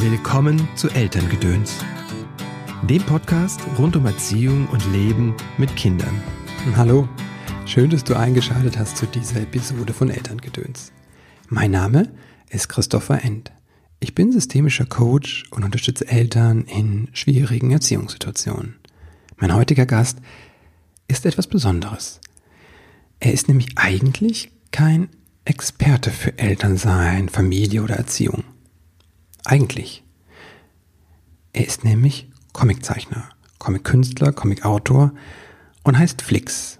Willkommen zu Elterngedöns, dem Podcast rund um Erziehung und Leben mit Kindern. Hallo, schön, dass du eingeschaltet hast zu dieser Episode von Elterngedöns. Mein Name ist Christopher End. Ich bin systemischer Coach und unterstütze Eltern in schwierigen Erziehungssituationen. Mein heutiger Gast ist etwas Besonderes. Er ist nämlich eigentlich kein Experte für Elternsein, Familie oder Erziehung. Eigentlich. Er ist nämlich Comiczeichner, Comickünstler, Comicautor und heißt Flix.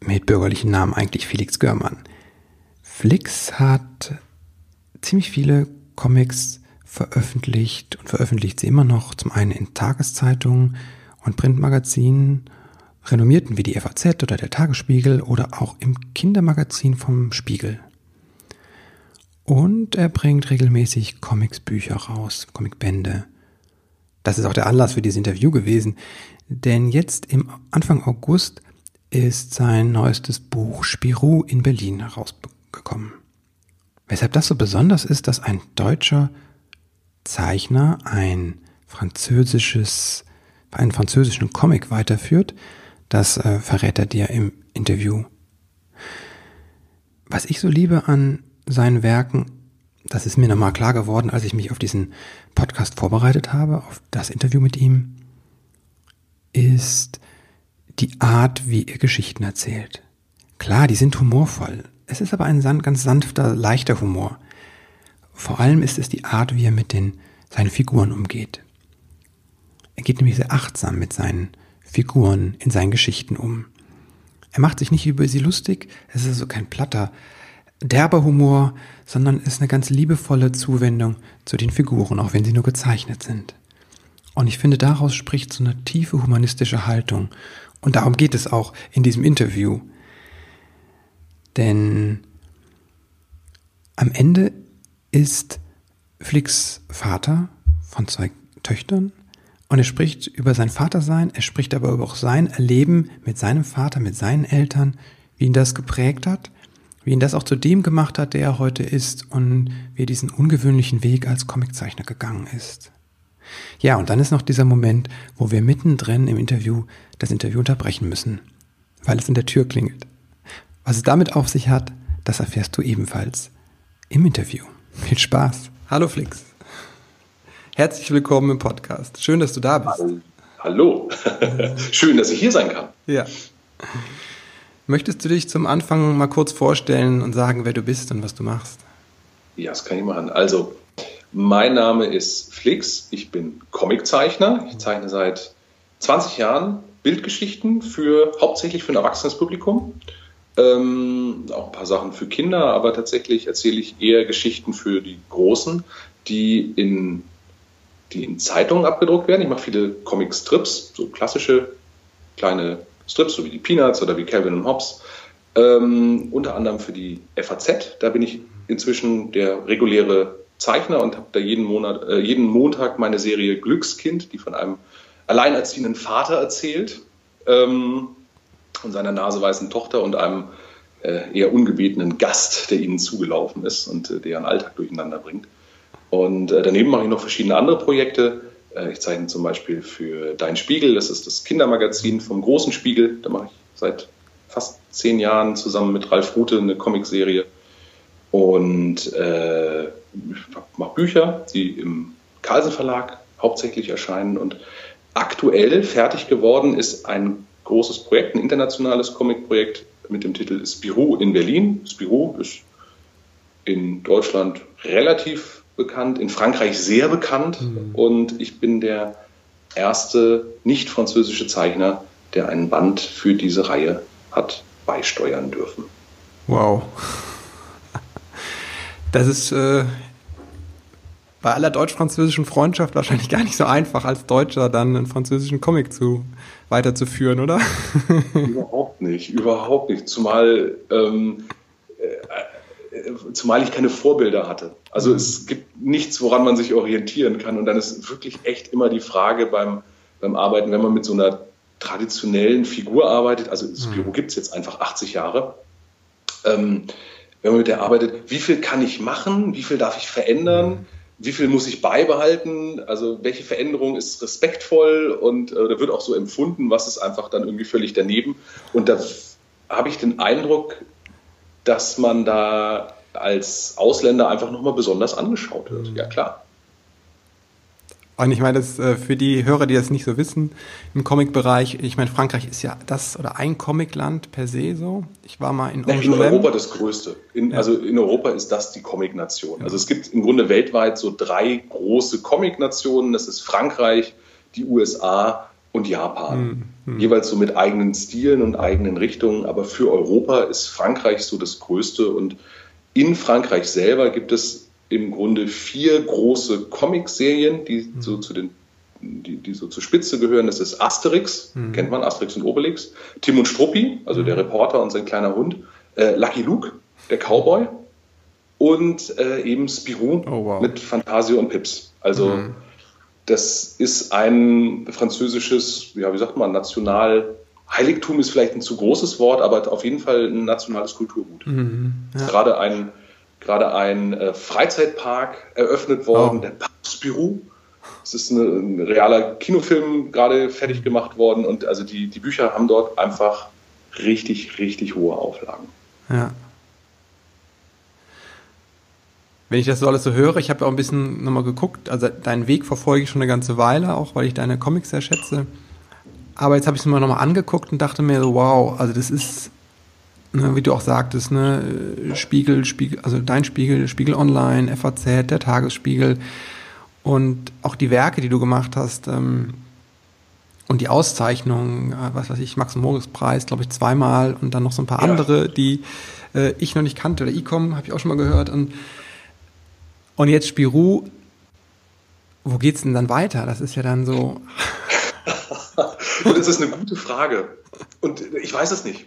Mit bürgerlichen Namen eigentlich Felix Görmann. Flix hat ziemlich viele Comics veröffentlicht und veröffentlicht sie immer noch, zum einen in Tageszeitungen und Printmagazinen, renommierten wie die FAZ oder der Tagesspiegel oder auch im Kindermagazin vom Spiegel. Und er bringt regelmäßig Comicsbücher raus, Comicbände. Das ist auch der Anlass für dieses Interview gewesen, denn jetzt im Anfang August ist sein neuestes Buch Spirou in Berlin herausgekommen. Weshalb das so besonders ist, dass ein deutscher Zeichner ein französisches, einen französischen Comic weiterführt, das äh, verrät er dir im Interview. Was ich so liebe an seinen Werken, das ist mir nochmal klar geworden, als ich mich auf diesen Podcast vorbereitet habe, auf das Interview mit ihm, ist die Art, wie er Geschichten erzählt. Klar, die sind humorvoll. Es ist aber ein ganz sanfter, leichter Humor. Vor allem ist es die Art, wie er mit den, seinen Figuren umgeht. Er geht nämlich sehr achtsam mit seinen Figuren in seinen Geschichten um. Er macht sich nicht über sie lustig, es ist also kein platter, derber Humor, sondern ist eine ganz liebevolle Zuwendung zu den Figuren, auch wenn sie nur gezeichnet sind. Und ich finde, daraus spricht so eine tiefe humanistische Haltung. Und darum geht es auch in diesem Interview. Denn am Ende ist Flicks Vater von zwei Töchtern und er spricht über sein Vatersein, er spricht aber auch sein Erleben mit seinem Vater, mit seinen Eltern, wie ihn das geprägt hat wie ihn das auch zu dem gemacht hat, der er heute ist und wie er diesen ungewöhnlichen Weg als Comiczeichner gegangen ist. Ja, und dann ist noch dieser Moment, wo wir mittendrin im Interview das Interview unterbrechen müssen, weil es in der Tür klingelt. Was es damit auf sich hat, das erfährst du ebenfalls im Interview. Viel Spaß. Hallo Flix. Herzlich willkommen im Podcast. Schön, dass du da bist. Hallo. Schön, dass ich hier sein kann. Ja. Möchtest du dich zum Anfang mal kurz vorstellen und sagen, wer du bist und was du machst? Ja, das kann ich machen. Also, mein Name ist Flix. Ich bin Comiczeichner. Ich zeichne seit 20 Jahren Bildgeschichten für hauptsächlich für ein erwachsenes Publikum. Ähm, auch ein paar Sachen für Kinder, aber tatsächlich erzähle ich eher Geschichten für die Großen, die in, die in Zeitungen abgedruckt werden. Ich mache viele Comic-Strips, so klassische kleine Strips, so wie die Peanuts oder wie Calvin und Hobbes. Ähm, unter anderem für die FAZ. Da bin ich inzwischen der reguläre Zeichner und habe da jeden Monat, äh, jeden Montag meine Serie Glückskind, die von einem alleinerziehenden Vater erzählt ähm, und seiner naseweißen Tochter und einem äh, eher ungebetenen Gast, der ihnen zugelaufen ist und äh, deren Alltag durcheinander bringt. Und äh, daneben mache ich noch verschiedene andere Projekte. Äh, ich zeichne zum Beispiel für Dein Spiegel, das ist das Kindermagazin vom Großen Spiegel. Da mache ich seit fast zehn Jahren zusammen mit Ralf Rute eine Comicserie. Und äh, mache Bücher, die im Carlsen Verlag hauptsächlich erscheinen. Und aktuell fertig geworden ist ein großes Projekt, ein internationales Comicprojekt mit dem Titel Spirou in Berlin. Spirou ist in Deutschland relativ bekannt, in Frankreich sehr bekannt mhm. und ich bin der erste nicht französische Zeichner, der einen Band für diese Reihe hat beisteuern dürfen. Wow. Das ist äh, bei aller deutsch-französischen Freundschaft wahrscheinlich gar nicht so einfach, als Deutscher dann einen französischen Comic zu weiterzuführen, oder? Überhaupt nicht, überhaupt nicht. Zumal ähm, zumal ich keine Vorbilder hatte. Also mhm. es gibt nichts, woran man sich orientieren kann. Und dann ist wirklich echt immer die Frage beim, beim Arbeiten, wenn man mit so einer traditionellen Figur arbeitet, also das mhm. Büro gibt es jetzt einfach 80 Jahre, ähm, wenn man mit der arbeitet, wie viel kann ich machen, wie viel darf ich verändern, wie viel muss ich beibehalten, also welche Veränderung ist respektvoll und äh, da wird auch so empfunden, was ist einfach dann irgendwie völlig daneben. Und da habe ich den Eindruck, dass man da als Ausländer einfach nochmal besonders angeschaut wird. Ja, klar. Und ich meine, das äh, für die Hörer, die das nicht so wissen, im Comic-Bereich, ich meine, Frankreich ist ja das oder ein Comic-Land per se so. Ich war mal in Angoulême. In Europa das größte. In, ja. Also in Europa ist das die Comic-Nation. Ja. Also es gibt im Grunde weltweit so drei große Comic-Nationen. Das ist Frankreich, die USA und Japan. Mhm. Jeweils so mit eigenen Stilen und eigenen Richtungen. Aber für Europa ist Frankreich so das größte. Und in Frankreich selber gibt es im Grunde vier große Comic-Serien, die mhm. so zu den die, die so zur Spitze gehören, das ist Asterix, mhm. kennt man, Asterix und Obelix, Tim und Struppi, also mhm. der Reporter und sein kleiner Hund, äh, Lucky Luke, der Cowboy und äh, eben Spirou oh, wow. mit Fantasio und Pips. Also mhm. das ist ein französisches, ja, wie sagt man, national Heiligtum ist vielleicht ein zu großes Wort, aber auf jeden Fall ein nationales Kulturgut. Mhm. Ja. Gerade ein gerade ein äh, Freizeitpark eröffnet worden, oh. der Papstbüro. Es ist eine, ein realer Kinofilm gerade fertig gemacht worden und also die, die Bücher haben dort einfach richtig, richtig hohe Auflagen. Ja. Wenn ich das so alles so höre, ich habe ja auch ein bisschen nochmal geguckt, also deinen Weg verfolge ich schon eine ganze Weile, auch weil ich deine Comics sehr schätze. Aber jetzt habe ich es mir nochmal angeguckt und dachte mir so, wow, also das ist ne, wie du auch sagtest, ne, Spiegel, Spiegel, also dein Spiegel, Spiegel Online, FAZ, der Tagesspiegel und auch die Werke, die du gemacht hast ähm, und die Auszeichnungen, äh, was weiß ich, Max-Moritz-Preis, glaube ich, zweimal und dann noch so ein paar ja. andere, die äh, ich noch nicht kannte oder Ecom, habe ich auch schon mal gehört und und jetzt Spirou, wo geht's denn dann weiter? Das ist ja dann so. das ist eine gute Frage. Und ich weiß es nicht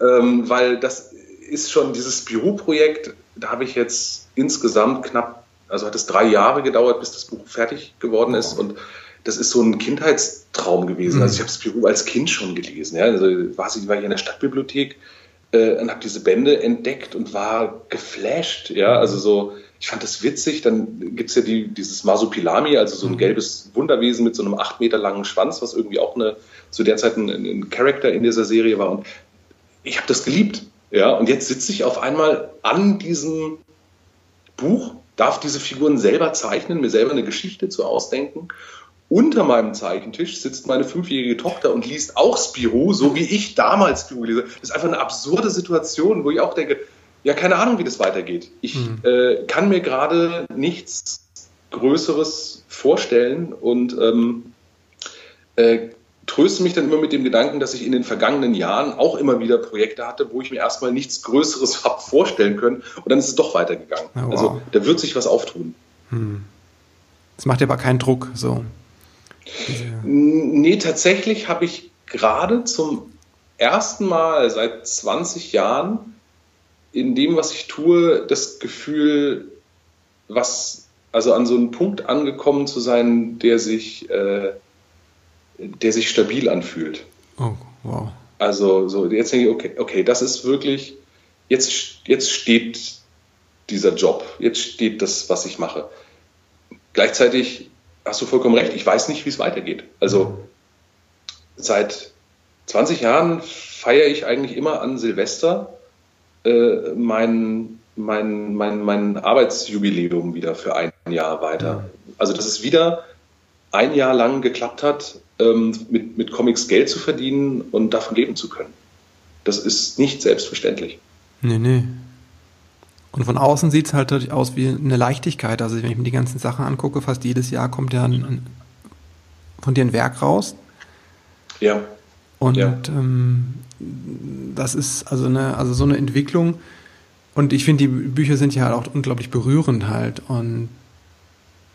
ähm, weil das ist schon dieses Büroprojekt, da habe ich jetzt insgesamt knapp, also hat es drei Jahre gedauert, bis das Buch fertig geworden ist und das ist so ein Kindheitstraum gewesen. Also ich habe das Büro als Kind schon gelesen. Ja? Also war ich, war ich in der Stadtbibliothek äh, und habe diese Bände entdeckt und war geflasht. Ja, also so, ich fand das witzig. Dann gibt es ja die, dieses Masupilami, also so ein mhm. gelbes Wunderwesen mit so einem acht Meter langen Schwanz, was irgendwie auch eine, zu der Zeit ein, ein Charakter in dieser Serie war. Und ich habe das geliebt. Ja, und jetzt sitze ich auf einmal an diesem Buch, darf diese Figuren selber zeichnen, mir selber eine Geschichte zu ausdenken. Unter meinem Zeichentisch sitzt meine fünfjährige Tochter und liest auch Spirou, so wie ich damals Spirou lese. Das ist einfach eine absurde Situation, wo ich auch denke, ja, keine Ahnung, wie das weitergeht. Ich mhm. äh, kann mir gerade nichts Größeres vorstellen und ähm, äh, tröste mich dann immer mit dem Gedanken, dass ich in den vergangenen Jahren auch immer wieder Projekte hatte, wo ich mir erstmal nichts Größeres habe vorstellen können und dann ist es doch weitergegangen. Oh, wow. Also da wird sich was auftun. Hm. Das macht dir aber keinen Druck, so. Nee, tatsächlich habe ich gerade zum ersten Mal seit 20 Jahren in dem, was ich tue, das Gefühl, was, also an so einen Punkt angekommen zu sein, der sich äh, der sich stabil anfühlt. Oh, wow. Also so, jetzt denke ich, okay, okay, das ist wirklich, jetzt, jetzt steht dieser Job, jetzt steht das, was ich mache. Gleichzeitig hast du vollkommen recht, ich weiß nicht, wie es weitergeht. Also seit 20 Jahren feiere ich eigentlich immer an Silvester äh, mein, mein, mein, mein Arbeitsjubiläum wieder für ein Jahr weiter. Also das ist wieder ein Jahr lang geklappt hat, ähm, mit, mit Comics Geld zu verdienen und davon leben zu können. Das ist nicht selbstverständlich. Nee, nee. Und von außen sieht es halt aus wie eine Leichtigkeit. Also wenn ich mir die ganzen Sachen angucke, fast jedes Jahr kommt ja ein, ein, von dir ein Werk raus. Ja. Und ja. Ähm, das ist also eine, also so eine Entwicklung. Und ich finde, die Bücher sind ja halt auch unglaublich berührend halt. Und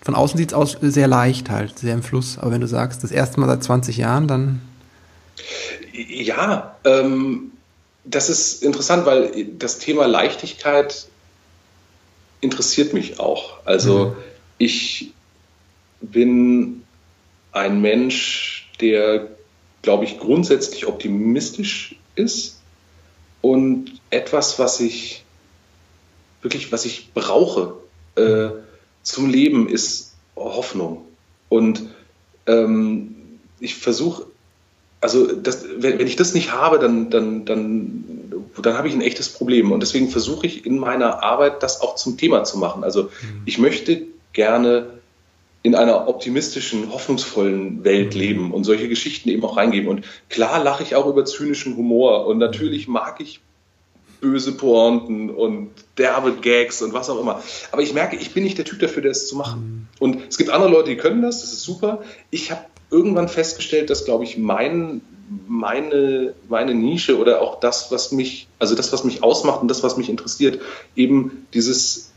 von außen sieht es aus sehr leicht halt, sehr im Fluss. Aber wenn du sagst, das erste Mal seit 20 Jahren, dann. Ja, ähm, das ist interessant, weil das Thema Leichtigkeit interessiert mich auch. Also mhm. ich bin ein Mensch, der, glaube ich, grundsätzlich optimistisch ist und etwas, was ich wirklich, was ich brauche. Äh, zum Leben ist Hoffnung. Und ähm, ich versuche, also das, wenn, wenn, ich das nicht habe, dann, dann, dann, dann habe ich ein echtes Problem. Und deswegen versuche ich in meiner Arbeit das auch zum Thema zu machen. Also mhm. ich möchte gerne in einer optimistischen, hoffnungsvollen Welt mhm. leben und solche Geschichten eben auch reingeben. Und klar lache ich auch über zynischen Humor und natürlich mag ich böse Pointen und derbe Gags und was auch immer. Aber ich merke, ich bin nicht der Typ dafür, das zu machen. Mhm. Und es gibt andere Leute, die können das, das ist super. Ich habe irgendwann festgestellt, dass, glaube ich, mein, meine, meine Nische oder auch das, was mich, also das, was mich ausmacht und das, was mich interessiert, eben dieses,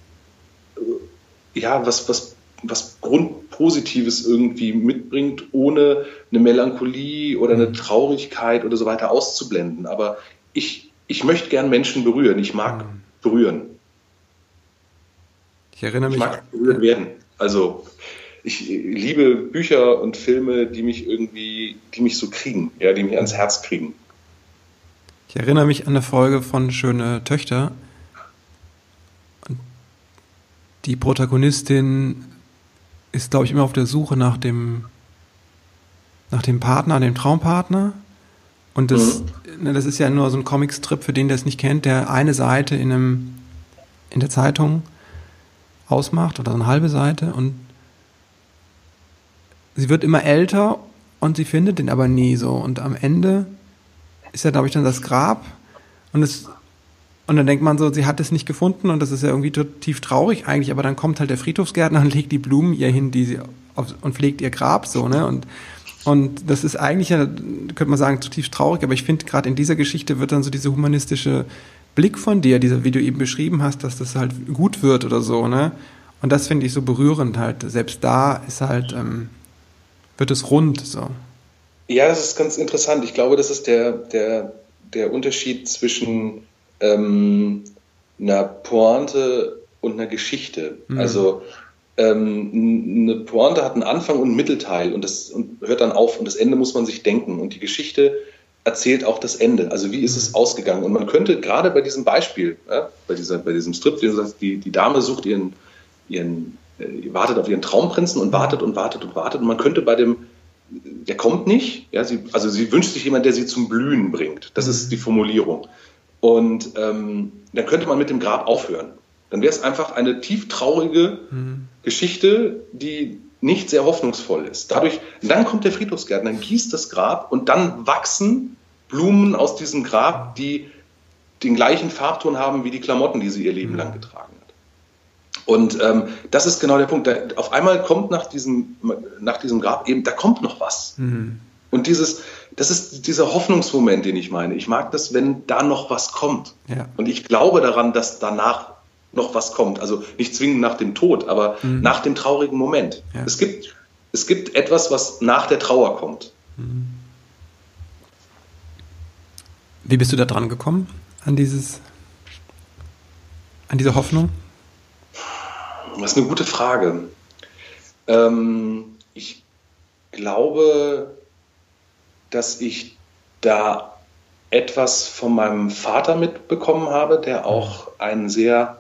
äh, ja, was, was was Grundpositives irgendwie mitbringt, ohne eine Melancholie oder eine mhm. Traurigkeit oder so weiter auszublenden. Aber ich, ich möchte gern Menschen berühren. Ich mag mhm. berühren. Ich erinnere mich. Ich mag berührt werden. Also ich liebe Bücher und Filme, die mich irgendwie, die mich so kriegen, ja, die mich ans Herz kriegen. Ich erinnere mich an eine Folge von Schöne Töchter. Die Protagonistin ist, glaube ich, immer auf der Suche nach dem, nach dem Partner, dem Traumpartner. Und das, mhm. ne, das ist ja nur so ein Comicstrip für den, der es nicht kennt, der eine Seite in einem, in der Zeitung ausmacht oder eine halbe Seite und sie wird immer älter und sie findet den aber nie so. Und am Ende ist ja, glaube ich, dann das Grab und es und dann denkt man so, sie hat es nicht gefunden und das ist ja irgendwie tief traurig eigentlich, aber dann kommt halt der Friedhofsgärtner und legt die Blumen ihr hin, die sie auf, und pflegt ihr Grab so, ne? Und und das ist eigentlich ja, könnte man sagen, zutiefst traurig, aber ich finde gerade in dieser Geschichte wird dann so diese humanistische Blick von dir, dieser, wie du eben beschrieben hast, dass das halt gut wird oder so, ne? Und das finde ich so berührend halt. Selbst da ist halt, ähm, wird es rund so. Ja, das ist ganz interessant. Ich glaube, das ist der, der, der Unterschied zwischen ähm, einer Pointe und einer Geschichte. Mhm. Also ähm, eine Pointe hat einen Anfang und einen Mittelteil und das und hört dann auf und das Ende muss man sich denken. Und die Geschichte erzählt auch das Ende. Also wie ist es mhm. ausgegangen? Und man könnte gerade bei diesem Beispiel, ja, bei, dieser, bei diesem Strip, die, die Dame sucht ihren, ihren wartet auf ihren Traumprinzen und wartet und wartet und wartet. Und man könnte bei dem, der kommt nicht, ja, sie, also sie wünscht sich jemand, der sie zum Blühen bringt. Das ist mhm. die Formulierung. Und ähm, dann könnte man mit dem Grab aufhören. Dann wäre es einfach eine tief traurige mhm. Geschichte, die nicht sehr hoffnungsvoll ist. Dadurch, dann kommt der Friedhofsgärtner, dann gießt das Grab und dann wachsen Blumen aus diesem Grab, die den gleichen Farbton haben wie die Klamotten, die sie ihr Leben lang getragen. Und ähm, das ist genau der Punkt. Da, auf einmal kommt nach diesem, nach diesem Grab eben, da kommt noch was. Mhm. Und dieses, das ist dieser Hoffnungsmoment, den ich meine. Ich mag das, wenn da noch was kommt. Ja. Und ich glaube daran, dass danach noch was kommt. Also nicht zwingend nach dem Tod, aber mhm. nach dem traurigen Moment. Ja. Es, gibt, es gibt etwas, was nach der Trauer kommt. Mhm. Wie bist du da dran gekommen an dieses, an diese Hoffnung? Das ist eine gute Frage. Ähm, ich glaube, dass ich da etwas von meinem Vater mitbekommen habe, der auch ein sehr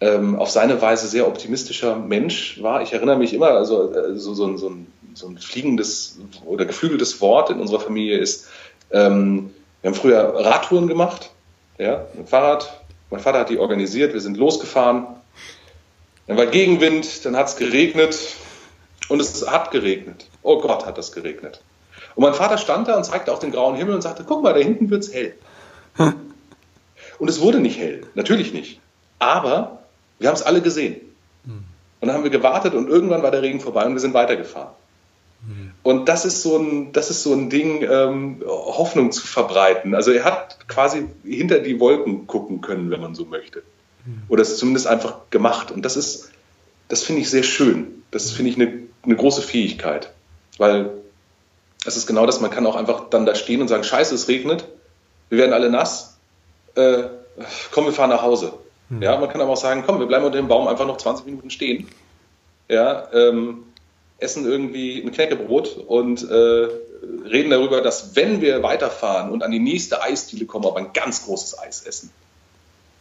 ähm, auf seine Weise sehr optimistischer Mensch war. Ich erinnere mich immer, also äh, so, so, so, ein, so, ein, fliegendes oder geflügeltes Wort in unserer Familie ist, ähm, wir haben früher Radtouren gemacht, ja, mit Fahrrad. Mein Vater hat die organisiert, wir sind losgefahren. Dann war Gegenwind, dann hat es geregnet und es hat geregnet. Oh Gott, hat das geregnet. Und mein Vater stand da und zeigte auf den grauen Himmel und sagte, guck mal, da hinten wird es hell. Und es wurde nicht hell, natürlich nicht. Aber wir haben es alle gesehen. Hm. Und dann haben wir gewartet und irgendwann war der Regen vorbei und wir sind weitergefahren. Hm. Und das ist so ein, das ist so ein Ding, ähm, Hoffnung zu verbreiten. Also er hat quasi hinter die Wolken gucken können, wenn man so möchte. Hm. Oder es zumindest einfach gemacht. Und das ist, das finde ich sehr schön. Das finde ich eine, eine große Fähigkeit. Weil es ist genau das, man kann auch einfach dann da stehen und sagen, scheiße, es regnet, wir werden alle nass, äh, komm, wir fahren nach Hause. Mhm. Ja, man kann aber auch sagen, komm, wir bleiben unter dem Baum einfach noch 20 Minuten stehen. Ja, ähm, essen irgendwie ein Knäckebrot und äh, reden darüber, dass wenn wir weiterfahren und an die nächste Eisdiele kommen, aber ein ganz großes Eis essen.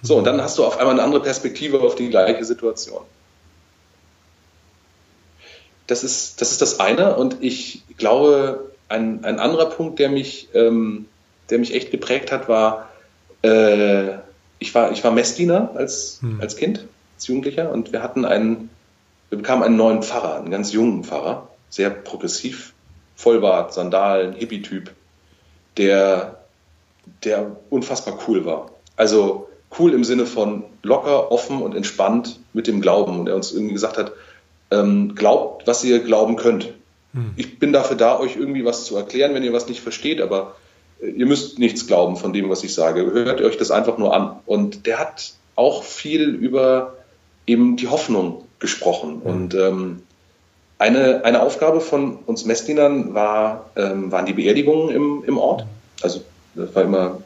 So, und dann hast du auf einmal eine andere Perspektive auf die gleiche Situation. das ist, das ist das eine. Und ich glaube, ein, ein anderer Punkt, der mich, ähm, der mich echt geprägt hat, war, äh, ich war, ich war Messdiener als, hm. als Kind, als Jugendlicher, und wir hatten einen, wir bekamen einen neuen Pfarrer, einen ganz jungen Pfarrer, sehr progressiv, Vollbart, Sandalen, Hippie-Typ, der, der unfassbar cool war. Also cool im Sinne von locker, offen und entspannt mit dem Glauben. Und er uns irgendwie gesagt hat, ähm, glaubt, was ihr glauben könnt. Hm. Ich bin dafür da, euch irgendwie was zu erklären, wenn ihr was nicht versteht, aber äh, ihr müsst nichts glauben von dem, was ich sage. Hört euch das einfach nur an. Und der hat auch viel über eben die Hoffnung gesprochen. Hm. Und ähm, eine, eine Aufgabe von uns Messdienern war, ähm, waren die Beerdigungen im, im Ort. Also das war immer,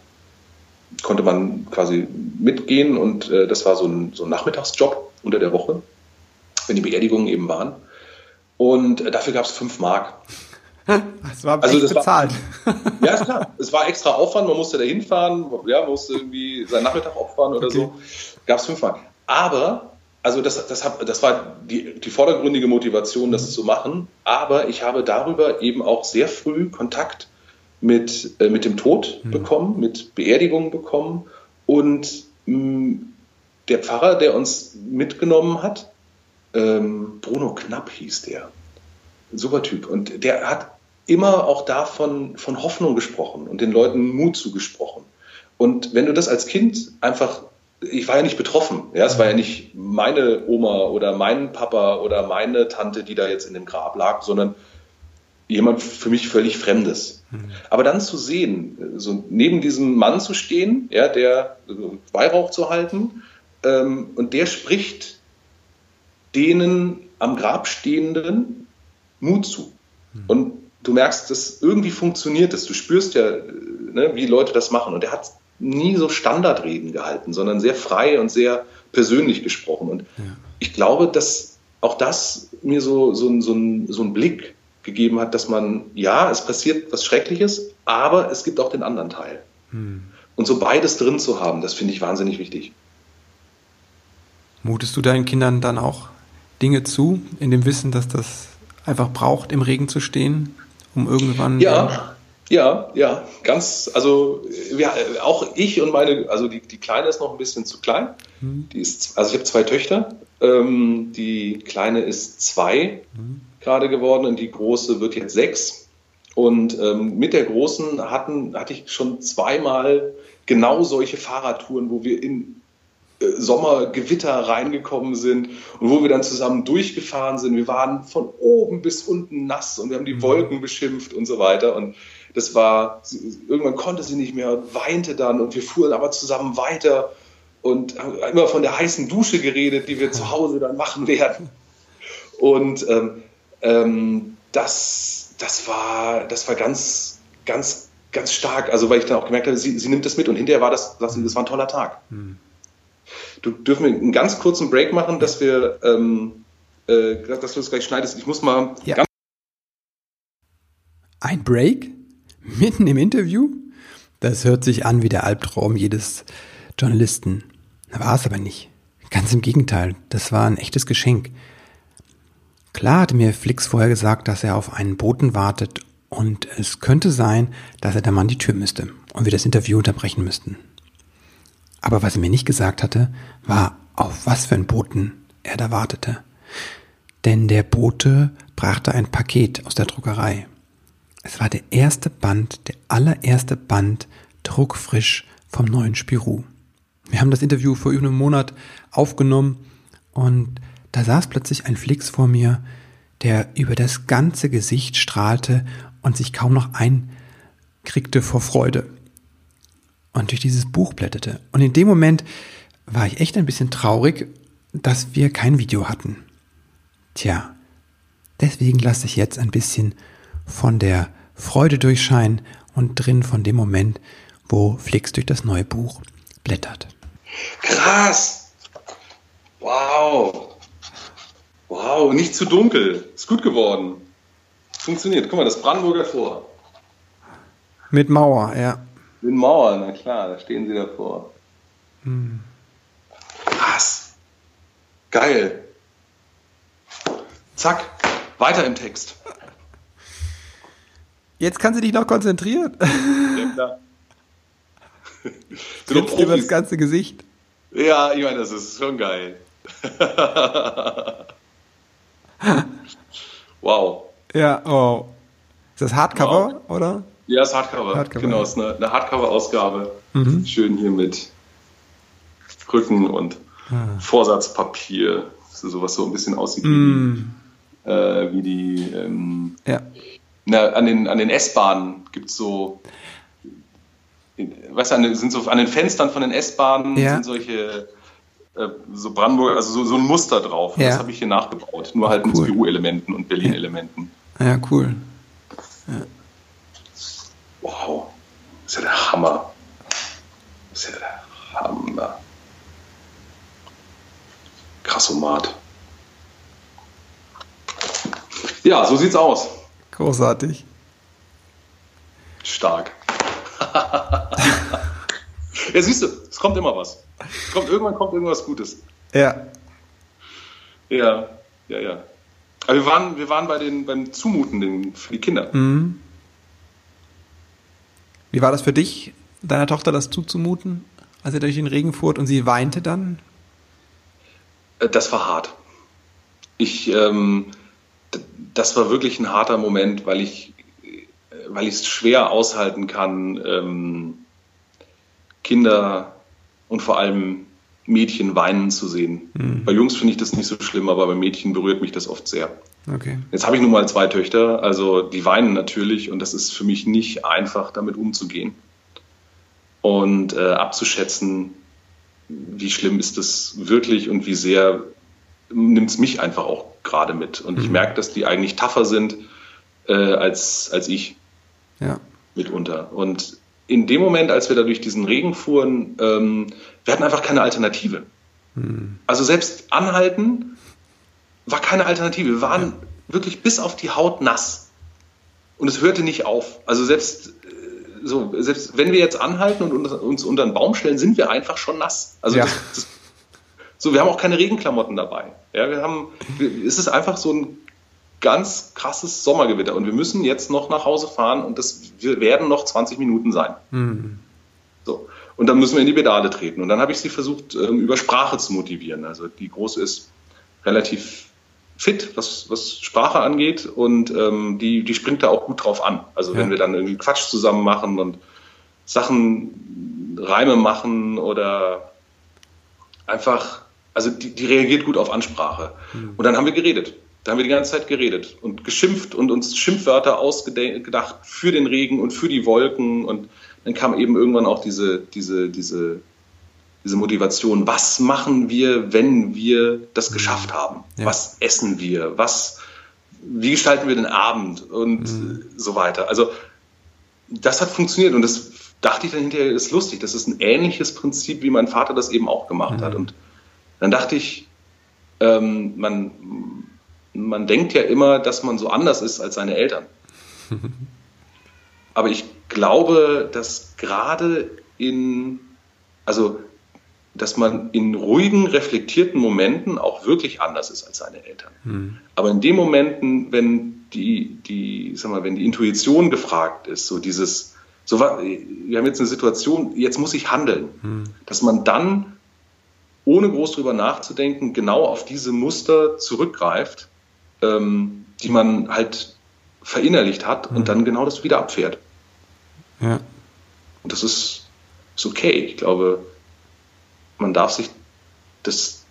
konnte man quasi mitgehen und äh, das war so ein, so ein Nachmittagsjob unter der Woche wenn die Beerdigungen eben waren. Und äh, dafür gab es fünf Mark. Das war also das bezahlt. War, ja, ist klar. Es war extra Aufwand, man musste da hinfahren, ja, musste irgendwie seinen Nachmittag opfern oder okay. so. Gab es fünf Mark. Aber, also das, das, hab, das war die, die vordergründige Motivation, das zu machen. Aber ich habe darüber eben auch sehr früh Kontakt mit, äh, mit dem Tod mhm. bekommen, mit Beerdigungen bekommen. Und mh, mm, der Pfarrer, der uns mitgenommen hat, ähm, Bruno Knapp hieß der. Super Typ. Und der hat immer auch davon von Hoffnung gesprochen und den Leuten Mut zugesprochen. Und wenn du das als Kind einfach, ich war ja nicht betroffen, ja, es war ja nicht meine Oma oder mein Papa oder meine Tante, die da jetzt in dem Grab lag, sondern jemand für mich völlig Fremdes. Mhm. Aber dann zu sehen, so neben diesem Mann zu stehen, ja, der Weihrauch zu halten, ähm, und der spricht denen am Grab stehenden Mut zu. Mhm. Und du merkst, dass irgendwie funktioniert es. Du spürst ja, ne, wie Leute das machen. Und er hat nie so Standardreden gehalten, sondern sehr frei und sehr persönlich gesprochen. Und ja. ich glaube, dass auch das mir so, so, so, ein, so einen Blick gegeben hat, dass man, ja, es passiert was Schreckliches, aber es gibt auch den anderen Teil. Hm. Und so beides drin zu haben, das finde ich wahnsinnig wichtig. Mutest du deinen Kindern dann auch Dinge zu, in dem Wissen, dass das einfach braucht, im Regen zu stehen, um irgendwann. Ja, ja, ja, ganz, also wir, auch ich und meine, also die, die Kleine ist noch ein bisschen zu klein. Hm. Die ist, also ich habe zwei Töchter. Ähm, die Kleine ist zwei hm. Gerade geworden und die Große wird jetzt sechs. Und ähm, mit der Großen hatten, hatte ich schon zweimal genau solche Fahrradtouren, wo wir in Sommergewitter reingekommen sind und wo wir dann zusammen durchgefahren sind. Wir waren von oben bis unten nass und wir haben die mhm. Wolken beschimpft und so weiter. Und das war, irgendwann konnte sie nicht mehr, weinte dann und wir fuhren aber zusammen weiter und haben immer von der heißen Dusche geredet, die wir zu Hause dann machen werden. Und ähm, ähm, das, das, war, das war ganz, ganz, ganz stark. Also weil ich dann auch gemerkt habe, sie, sie nimmt das mit und hinterher war das, das war ein toller Tag. Mhm. Du dürfen wir einen ganz kurzen Break machen, dass wir, ähm, äh, dass du es gleich schneidest. Ich muss mal. Ja. Ein Break? Mitten im Interview? Das hört sich an wie der Albtraum jedes Journalisten. War es aber nicht. Ganz im Gegenteil, das war ein echtes Geschenk. Klar hatte mir Flix vorher gesagt, dass er auf einen Boten wartet und es könnte sein, dass er der Mann die Tür müsste und wir das Interview unterbrechen müssten. Aber was er mir nicht gesagt hatte, war, auf was für einen Boten er da wartete. Denn der Bote brachte ein Paket aus der Druckerei. Es war der erste Band, der allererste Band, druckfrisch vom neuen Spirou. Wir haben das Interview vor über einem Monat aufgenommen und da saß plötzlich ein Flix vor mir, der über das ganze Gesicht strahlte und sich kaum noch einkriegte vor Freude und durch dieses Buch blätterte. Und in dem Moment war ich echt ein bisschen traurig, dass wir kein Video hatten. Tja, deswegen lasse ich jetzt ein bisschen von der Freude durchscheinen und drin von dem Moment, wo Flix durch das neue Buch blättert. Krass! Wow! Wow, nicht zu dunkel. Ist gut geworden. Funktioniert. Guck mal, das Brandenburger Tor. Mit Mauer, ja. Mit Mauern, na klar, da stehen sie davor. Hm. Krass. Geil. Zack. Weiter im Text. Jetzt kannst du dich noch konzentrieren. Ja, klar. Du über das ganze Gesicht. Ja, ich meine, das ist schon geil. wow. Ja, oh. Ist das Hardcover, wow. oder? Ja, das Hardcover. Hardcover. Genau, es ist eine, eine Hardcover-Ausgabe. Mhm. Schön hier mit Rücken und ah. Vorsatzpapier. So was so ein bisschen aussieht mm. wie, äh, wie die. Ähm, ja. na, an den, an den S-Bahnen gibt es so. Weißt du, sind so an den Fenstern von den S-Bahnen ja. sind solche so Brandenburg, also so, so ein Muster drauf. Ja. Das habe ich hier nachgebaut. Nur halt cool. mit Peru-Elementen und Berlin-Elementen. Ja, cool. Ja. Wow. Das ist ja der Hammer. Das ist ja der Hammer. Krassomat. Ja, so sieht's aus. Großartig. Stark. ja, siehst du, es kommt immer was. Kommt, irgendwann kommt irgendwas Gutes. Ja. Ja, ja, ja. Aber wir waren, wir waren bei den, beim Zumuten für die Kinder. Mhm. Wie war das für dich, deiner Tochter das zuzumuten, als ihr durch den Regen fuhrt und sie weinte dann? Äh, das war hart. Ich, ähm, das war wirklich ein harter Moment, weil ich, weil ich es schwer aushalten kann, ähm, Kinder und vor allem Mädchen weinen zu sehen. Mhm. Bei Jungs finde ich das nicht so schlimm, aber bei Mädchen berührt mich das oft sehr. Okay. Jetzt habe ich nun mal zwei Töchter, also die weinen natürlich und das ist für mich nicht einfach, damit umzugehen und äh, abzuschätzen, wie schlimm ist das wirklich und wie sehr nimmt es mich einfach auch gerade mit. Und mhm. ich merke, dass die eigentlich tougher sind äh, als, als ich ja. mitunter. Und in dem Moment, als wir da durch diesen Regen fuhren, ähm, wir hatten einfach keine Alternative. Mhm. Also selbst anhalten war keine Alternative. Wir waren ja. wirklich bis auf die Haut nass. Und es hörte nicht auf. Also selbst so, selbst wenn wir jetzt anhalten und uns unter einen Baum stellen, sind wir einfach schon nass. Also ja. das, das, so, wir haben auch keine Regenklamotten dabei. Ja, wir haben, es ist einfach so ein ganz krasses Sommergewitter und wir müssen jetzt noch nach Hause fahren und das wir werden noch 20 Minuten sein. Mhm. So. Und dann müssen wir in die Pedale treten. Und dann habe ich sie versucht, ähm, über Sprache zu motivieren. Also die Große ist relativ fit, was, was Sprache angeht und ähm, die, die springt da auch gut drauf an. Also ja. wenn wir dann irgendwie Quatsch zusammen machen und Sachen, Reime machen oder einfach, also die, die reagiert gut auf Ansprache. Mhm. Und dann haben wir geredet. Da haben wir die ganze Zeit geredet und geschimpft und uns Schimpfwörter ausgedacht für den Regen und für die Wolken. Und dann kam eben irgendwann auch diese, diese, diese diese Motivation, was machen wir, wenn wir das mhm. geschafft haben? Ja. Was essen wir? Was, wie gestalten wir den Abend und mhm. so weiter? Also das hat funktioniert und das dachte ich dann hinterher ist lustig. Das ist ein ähnliches Prinzip, wie mein Vater das eben auch gemacht mhm. hat. Und dann dachte ich, ähm, man, man denkt ja immer, dass man so anders ist als seine Eltern. Aber ich glaube, dass gerade in, also dass man in ruhigen, reflektierten Momenten auch wirklich anders ist als seine Eltern. Mhm. Aber in den Momenten, wenn die, die, sag mal, wenn die Intuition gefragt ist, so dieses, so wir haben jetzt eine Situation, jetzt muss ich handeln, mhm. dass man dann, ohne groß drüber nachzudenken, genau auf diese Muster zurückgreift, ähm, die man halt verinnerlicht hat mhm. und dann genau das wieder abfährt. Ja. Und das ist, ist okay. Ich glaube, man darf sich das,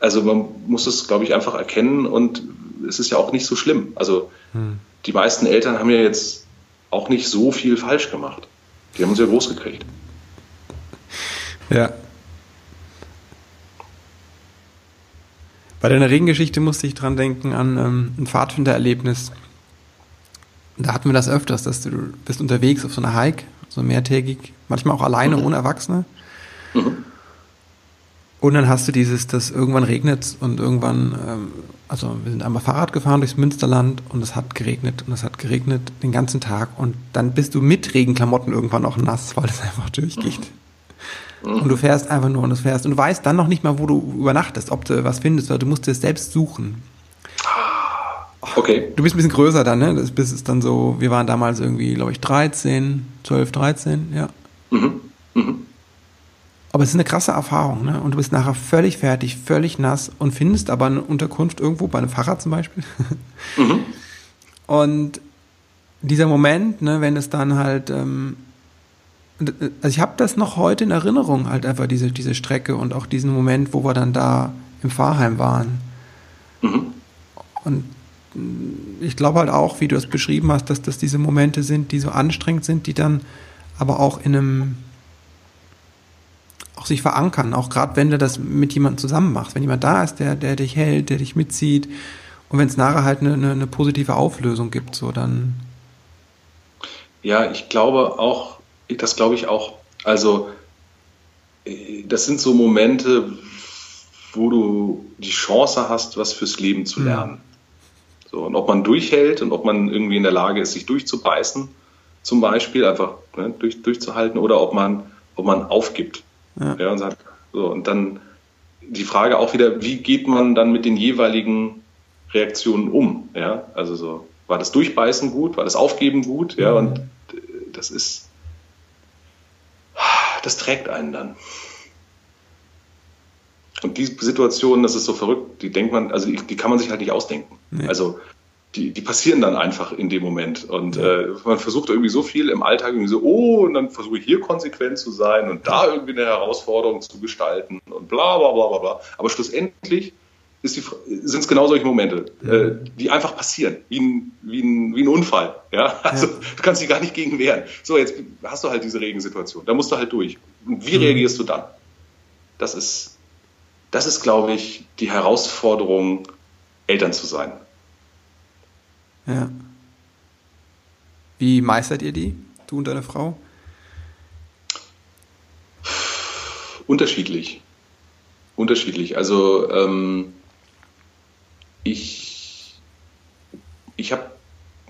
also man muss es, glaube ich, einfach erkennen und es ist ja auch nicht so schlimm. Also hm. die meisten Eltern haben ja jetzt auch nicht so viel falsch gemacht. Die haben uns ja groß gekriegt. Ja. Bei deiner Regengeschichte musste ich dran denken an ähm, ein Pfadfindererlebnis. Da hatten wir das öfters, dass du bist unterwegs auf so einer Hike, so mehrtägig, manchmal auch alleine, mhm. ohne Erwachsene. Mhm. Und dann hast du dieses, dass irgendwann regnet und irgendwann, ähm, also wir sind einmal Fahrrad gefahren durchs Münsterland und es hat geregnet und es hat geregnet den ganzen Tag und dann bist du mit Regenklamotten irgendwann auch nass, weil es einfach durchgeht. Und du fährst einfach nur und du fährst und du weißt dann noch nicht mal, wo du übernachtest, ob du was findest, oder du musst es selbst suchen. Okay. Du bist ein bisschen größer dann, ne? Das bist dann so, wir waren damals irgendwie, glaube ich, 13, 12, 13, ja. Mhm. Mhm. Aber es ist eine krasse Erfahrung, ne? Und du bist nachher völlig fertig, völlig nass und findest aber eine Unterkunft irgendwo, bei einem Fahrrad zum Beispiel. Mhm. Und dieser Moment, ne, wenn es dann halt, ähm, also ich habe das noch heute in Erinnerung, halt einfach diese, diese Strecke und auch diesen Moment, wo wir dann da im Fahrheim waren. Mhm. Und ich glaube halt auch, wie du es beschrieben hast, dass das diese Momente sind, die so anstrengend sind, die dann aber auch in einem auch sich verankern, auch gerade wenn du das mit jemandem zusammen machst, wenn jemand da ist, der, der dich hält, der dich mitzieht und wenn es nachher halt eine, eine, eine positive Auflösung gibt, so dann. Ja, ich glaube auch, das glaube ich auch. Also, äh, das sind so Momente, wo du die Chance hast, was fürs Leben zu lernen. Mhm. So, und ob man durchhält und ob man irgendwie in der Lage ist, sich durchzubeißen, zum Beispiel, einfach ne, durch, durchzuhalten, oder ob man, ob man aufgibt. Ja. ja. und sagt, so, und dann die Frage auch wieder, wie geht man dann mit den jeweiligen Reaktionen um? Ja, also so, war das Durchbeißen gut, war das Aufgeben gut? Ja, mhm. und das ist, das trägt einen dann. Und die Situation, das ist so verrückt, die denkt man, also die, die kann man sich halt nicht ausdenken. Nee. Also die, die passieren dann einfach in dem Moment. Und äh, man versucht irgendwie so viel im Alltag irgendwie so, oh, und dann versuche ich hier konsequent zu sein und da irgendwie eine Herausforderung zu gestalten und bla bla bla bla bla. Aber schlussendlich sind es genau solche Momente, äh, die einfach passieren, wie ein, wie ein, wie ein Unfall. Ja? Also ja. du kannst dich gar nicht gegen wehren. So, jetzt hast du halt diese Regensituation, da musst du halt durch. Und wie mhm. reagierst du dann? Das ist das ist, glaube ich, die Herausforderung, Eltern zu sein. Ja. Wie meistert ihr die, du und deine Frau? Unterschiedlich. Unterschiedlich. Also ähm, ich, ich habe,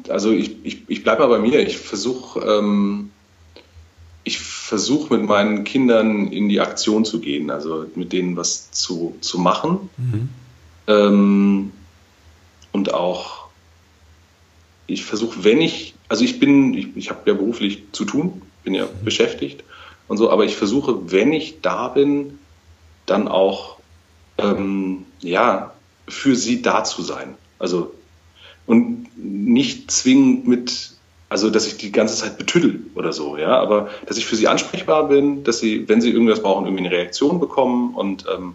also ich, ich, ich bleibe mal bei mir. Ich versuche ähm, ich versuche mit meinen Kindern in die Aktion zu gehen, also mit denen was zu, zu machen. Mhm. Ähm, und auch, ich versuche, wenn ich, also ich bin, ich, ich habe ja beruflich zu tun, bin ja mhm. beschäftigt und so, aber ich versuche, wenn ich da bin, dann auch, ähm, ja, für sie da zu sein. Also, und nicht zwingend mit also dass ich die ganze Zeit betüdel oder so, ja, aber dass ich für sie ansprechbar bin, dass sie, wenn sie irgendwas brauchen, irgendwie eine Reaktion bekommen und ähm,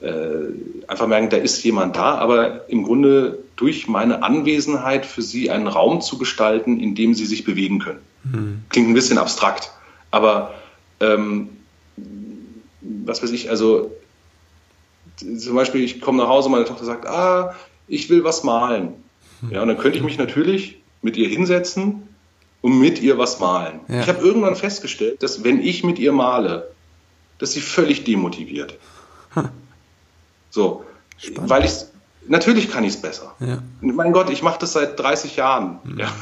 äh, einfach merken, da ist jemand da, aber im Grunde durch meine Anwesenheit für sie einen Raum zu gestalten, in dem sie sich bewegen können. Mhm. Klingt ein bisschen abstrakt, aber ähm, was weiß ich, also zum Beispiel, ich komme nach Hause, meine Tochter sagt, ah, ich will was malen. Ja, und dann könnte ich mich natürlich mit ihr hinsetzen und mit ihr was malen. Ja. Ich habe irgendwann festgestellt, dass wenn ich mit ihr male, dass sie völlig demotiviert. Hm. So, Spannend. weil ich natürlich kann ich es besser. Ja. Mein Gott, ich mache das seit 30 Jahren. Mhm. Ja.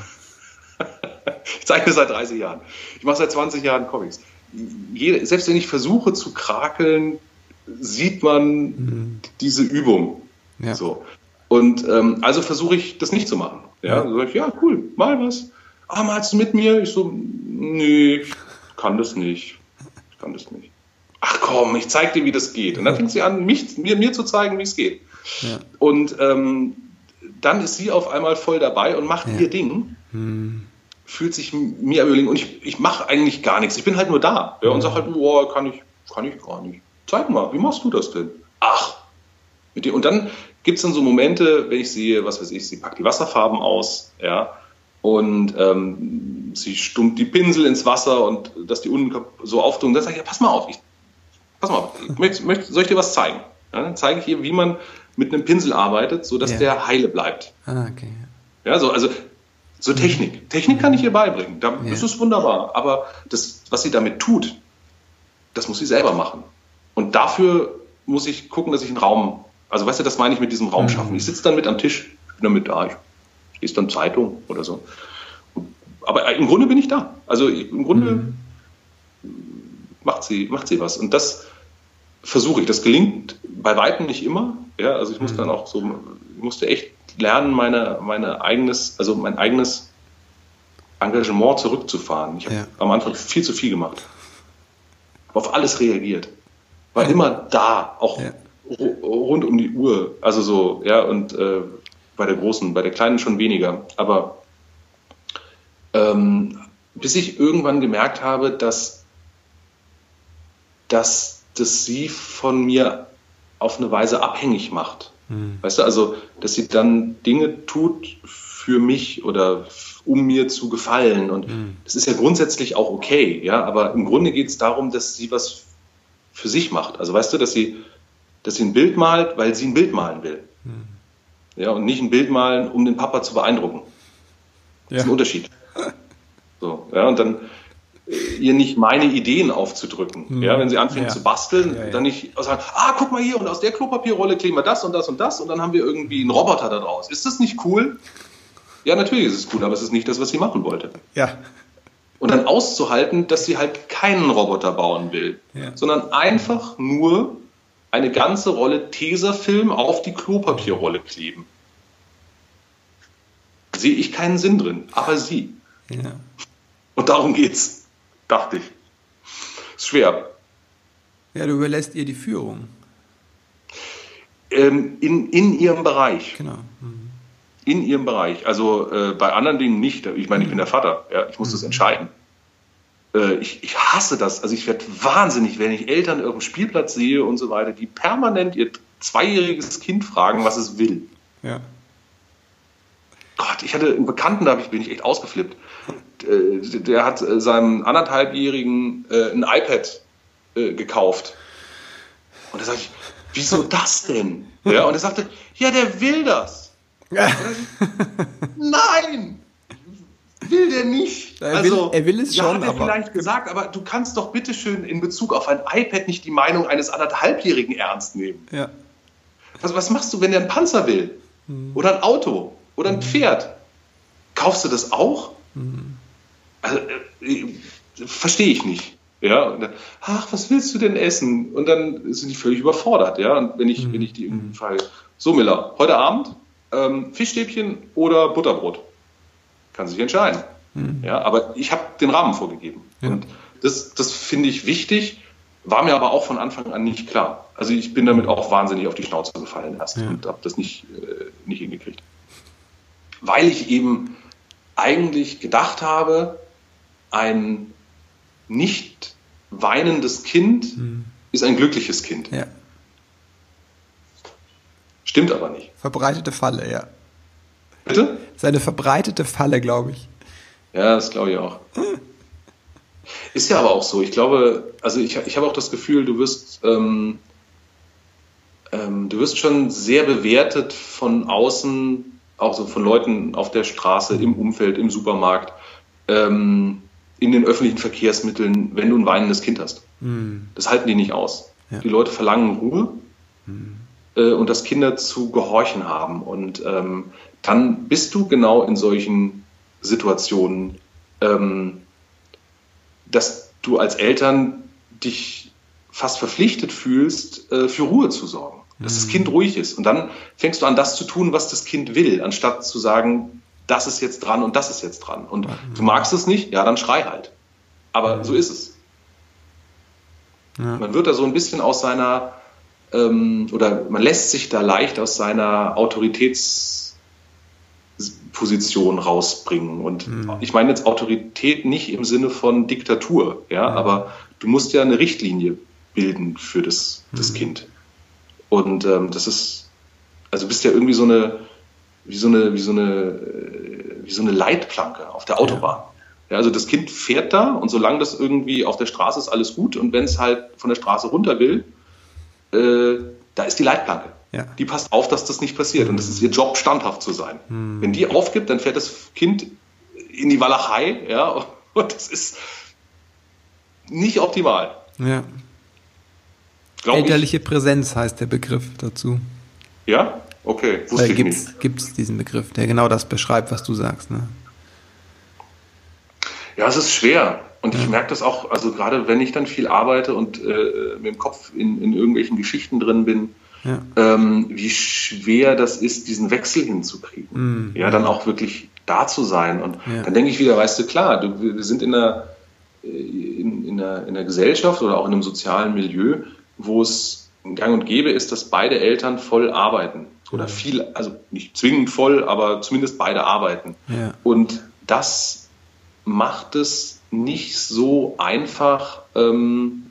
ich zeichne seit 30 Jahren. Ich mache seit 20 Jahren Comics. Jede, selbst wenn ich versuche zu krakeln, sieht man mhm. diese Übung. Ja. So. Und ähm, also versuche ich das nicht zu machen. Ja, sag ich, ja, cool, mal was. Ah, malst du mit mir? Ich so, nee, ich kann das nicht. Ich kann das nicht. Ach komm, ich zeig dir, wie das geht. Und dann fängt sie an, mich, mir, mir zu zeigen, wie es geht. Ja. Und ähm, dann ist sie auf einmal voll dabei und macht ja. ihr Ding. Hm. Fühlt sich mir überlegen und ich, ich mache eigentlich gar nichts. Ich bin halt nur da ja, und sage halt, oh, kann ich, kann ich gar nicht. Zeig mal, wie machst du das denn? Ach, mit dir. Und dann gibt es dann so Momente, wenn ich sehe, was weiß ich, sie packt die Wasserfarben aus, ja, und ähm, sie stummt die Pinsel ins Wasser und dass die unten so auftun. Dann sage ich, ja, pass mal auf, ich, pass mal auf, ich möchte, soll ich dir was zeigen? Ja, dann zeige ich ihr, wie man mit einem Pinsel arbeitet, sodass ja. der heile bleibt. Ah, okay. Ja, so, also so Technik. Technik kann ich ihr beibringen. Da, ja. Das ist wunderbar. Aber das, was sie damit tut, das muss sie selber machen. Und dafür muss ich gucken, dass ich einen Raum also weißt du, das meine ich mit diesem Raum mhm. schaffen. Ich sitze dann mit am Tisch, bin dann mit da, ich lese dann Zeitung oder so. Aber im Grunde bin ich da. Also im Grunde mhm. macht, sie, macht sie was. Und das versuche ich. Das gelingt bei weitem nicht immer. Ja, also ich muss mhm. dann auch so, ich musste echt lernen, meine, meine eigenes, also mein eigenes Engagement zurückzufahren. Ich habe Ja. am Anfang viel zu viel gemacht. Auf alles reagiert. War immer da, auch Ja. ru- rund um die Uhr. Also so, ja, und äh, bei der großen, bei der kleinen schon weniger. Aber ähm, bis ich irgendwann gemerkt habe, dass, dass das sie von mir auf eine Weise abhängig macht. Weißt du, also, dass sie dann Dinge tut für mich oder um mir zu gefallen. Und das ist ja grundsätzlich auch okay, ja, aber im Grunde geht es darum, dass sie was für sich macht. Also weißt du, dass sie, dass sie ein Bild malt, weil sie ein Bild malen will. Ja, und nicht ein Bild malen, um den Papa zu beeindrucken. Das ist ein Unterschied. So, ja, und dann äh, ihr nicht meine Ideen aufzudrücken. Ja, wenn sie anfängt Ja. zu basteln, Ja, ja. dann nicht sagen, ah, guck mal hier, und aus der Klopapierrolle kleben wir das und das und das und dann haben wir irgendwie einen Roboter da draus. Ist das nicht cool? Ja, natürlich ist es cool, aber es ist nicht das, was sie machen wollte. Ja. Und dann auszuhalten, dass sie halt keinen Roboter bauen will, Ja. sondern einfach nur eine ganze Rolle Tesafilm auf die Klopapierrolle kleben. Sehe ich keinen Sinn drin, aber sie. Ja. Und darum geht's, dachte ich. Ist schwer. Ja, du überlässt ihr die Führung. Ähm, in, in ihrem Bereich. Genau. Mhm. In ihrem Bereich. Also äh, bei anderen Dingen nicht. Ich meine, ich bin der Vater. Ja, ich muss das entscheiden. Äh, ich, ich hasse das. Also ich werde wahnsinnig, wenn ich Eltern auf dem Spielplatz sehe und so weiter, die permanent ihr zweijähriges Kind fragen, was es will. Ja. Gott, ich hatte einen Bekannten, da bin ich echt ausgeflippt. Äh, Der hat äh, seinem anderthalbjährigen äh, ein iPad gekauft. Und da sag ich, wieso das denn? Ja, und er sagte, ja, der will das. Nein! Will der nicht. Er will- er will es ja, schon, hat er aber- vielleicht gesagt, aber du kannst doch bitteschön in Bezug auf ein iPad nicht die Meinung eines anderthalbjährigen ernst nehmen. Ja. Was, was machst du, wenn der einen Panzer will? Oder ein Auto? Oder ein Pferd? Kaufst du das auch? Also, äh, äh, verstehe ich nicht. Ja, und dann, ach, was willst du denn essen? Und dann sind die völlig überfordert, ja. Und wenn ich, wenn ich die irgendwie frage, so Miller, heute Abend ähm, Fischstäbchen oder Butterbrot? Kann sich entscheiden. Ja, aber ich habe den Rahmen vorgegeben. Und das, das finde ich wichtig, war mir aber auch von Anfang an nicht klar. Also ich bin damit auch wahnsinnig auf die Schnauze gefallen erst und habe das nicht, äh, nicht hingekriegt. Weil ich eben eigentlich gedacht habe, ein nicht weinendes Kind ist ein glückliches Kind. Ja. Stimmt aber nicht. Verbreitete Falle, ja. Bitte? Seine verbreitete Falle, glaube ich. Ja, das glaube ich auch. Ist ja aber auch so. Ich glaube, also ich, ich habe auch das Gefühl, du wirst, ähm, ähm, du wirst schon sehr bewertet von außen, auch so von Leuten auf der Straße, im Umfeld, im Supermarkt, ähm, in den öffentlichen Verkehrsmitteln, wenn du ein weinendes Kind hast. Das halten die nicht aus. Ja. Die Leute verlangen Ruhe äh, und dass Kinder zu gehorchen haben. Und ähm, dann bist du genau in solchen Situationen, ähm, dass du als Eltern dich fast verpflichtet fühlst, äh, für Ruhe zu sorgen, dass das Kind ruhig ist. Und dann fängst du an, das zu tun, was das Kind will, anstatt zu sagen, das ist jetzt dran und das ist jetzt dran. Und du magst es nicht, ja, dann schrei halt. Aber so ist es. Man wird da so ein bisschen aus seiner, ähm, oder man lässt sich da leicht aus seiner Autoritätsposition rausbringen. Und ich meine jetzt Autorität nicht im Sinne von Diktatur, ja, aber du musst ja eine Richtlinie bilden für das, das Kind. Und ähm, das ist, also du bist ja irgendwie so eine, wie so eine, wie so eine, äh, wie so eine Leitplanke auf der Autobahn. Ja, also das Kind fährt da und solange das irgendwie auf der Straße ist, alles gut. Und wenn es halt von der Straße runter will, äh, da ist die Leitplanke. Ja. Die passt auf, dass das nicht passiert. Und das ist ihr Job, standhaft zu sein. Wenn die aufgibt, dann fährt das Kind in die Walachei. Ja, und das ist nicht optimal. Ja. Glaube ich. Elterliche Präsenz heißt der Begriff dazu. Ja? Okay, wusste Äh, ich nicht. gibt's, gibt's diesen Begriff, der genau das beschreibt, was du sagst. Ne? Ja, es ist schwer. Und ich merke das auch, also gerade wenn ich dann viel arbeite und äh, mit dem Kopf in, in irgendwelchen Geschichten drin bin, ja. ähm, wie schwer das ist, diesen Wechsel hinzukriegen. Mhm. Ja, dann auch wirklich da zu sein. Und ja. dann denke ich wieder, weißt du, klar, du, wir sind in einer, äh, in, in, einer, in einer Gesellschaft oder auch in einem sozialen Milieu, wo es gang und gäbe ist, dass beide Eltern voll arbeiten. Oder mhm. viel, also nicht zwingend voll, aber zumindest beide arbeiten. Ja. Und das macht es nicht so einfach, ähm,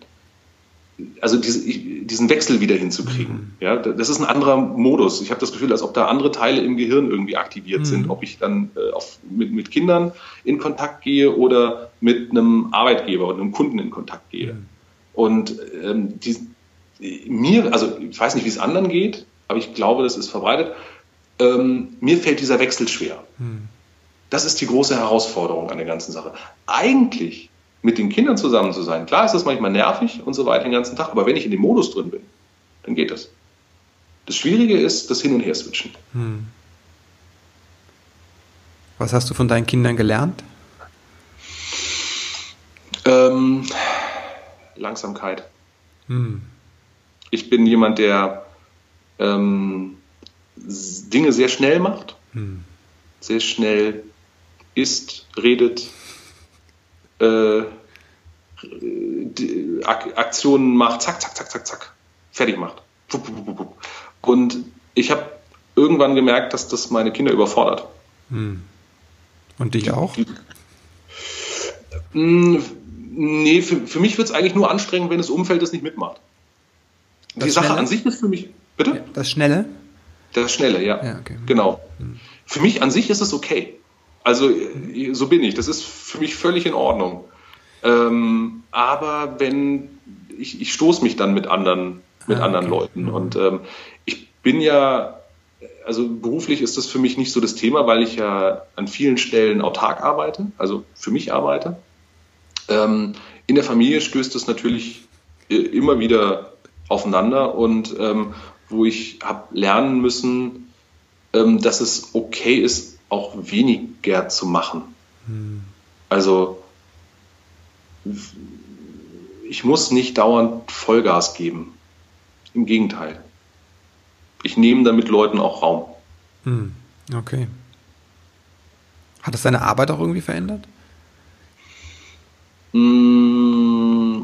also diese, diesen Wechsel wieder hinzukriegen. Mhm. Ja, das ist ein anderer Modus. Ich habe das Gefühl, als ob da andere Teile im Gehirn irgendwie aktiviert mhm. sind. Ob ich dann äh, auf, mit, mit Kindern in Kontakt gehe oder mit einem Arbeitgeber oder einem Kunden in Kontakt gehe. Mhm. Und ähm, die, mir, also ich weiß nicht, wie es anderen geht, aber ich glaube, das ist verbreitet. Ähm, mir fällt dieser Wechsel schwer. Mhm. Das ist die große Herausforderung an der ganzen Sache. Eigentlich mit den Kindern zusammen zu sein. Klar ist das manchmal nervig und so weiter den ganzen Tag, aber wenn ich in dem Modus drin bin, dann geht das. Das Schwierige ist das Hin- und Her-Switchen. Hm. Was hast du von deinen Kindern gelernt? Ähm, Langsamkeit. Hm. Ich bin jemand, der ähm, Dinge sehr schnell macht, hm. sehr schnell isst, redet, äh, Aktionen macht, zack, zack, zack, zack, zack, fertig macht. Und ich habe irgendwann gemerkt, dass das meine Kinder überfordert. Hm. Und dich auch? Hm, nee, für, für mich wird es eigentlich nur anstrengend, wenn das Umfeld das nicht mitmacht. Das Die Sache an sich ist für mich. Bitte? Das Schnelle? Das Schnelle, ja. ja okay. Genau. Hm. Für mich an sich ist es okay. Also so bin ich. Das ist für mich völlig in Ordnung. Ähm, aber wenn ich, ich stoße mich dann mit anderen, mit ah, anderen okay. Leuten. Mhm. Und ähm, ich bin ja, also beruflich ist das für mich nicht so das Thema, weil ich ja an vielen Stellen autark arbeite, also für mich arbeite. Ähm, in der Familie stößt es natürlich äh, immer wieder aufeinander und ähm, wo ich habe lernen müssen, ähm, dass es okay ist, auch weniger zu machen. Hm. Also ich muss nicht dauernd Vollgas geben. Im Gegenteil. Ich nehme damit Leuten auch Raum. Hm. Okay. Hat das deine Arbeit auch irgendwie verändert? Mm,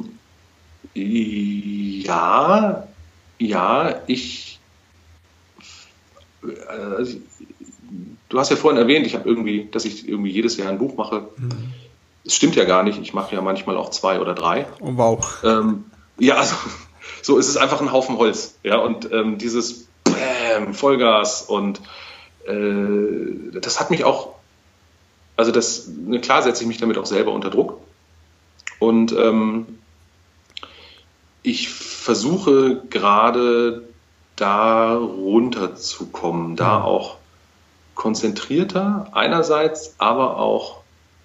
ja, ja, ich, also du hast ja vorhin erwähnt, ich habe irgendwie, dass ich irgendwie jedes Jahr ein Buch mache. Mhm. Das stimmt ja gar nicht. Ich mache ja manchmal auch zwei oder drei. Oh, wow. Ähm, ja, also so ist es einfach ein Haufen Holz. Ja, und ähm, dieses Bäm, Vollgas und äh, das hat mich auch, also das, ne, klar setze ich mich damit auch selber unter Druck. Und ähm, ich versuche gerade da runterzukommen, da mhm. auch konzentrierter einerseits, aber auch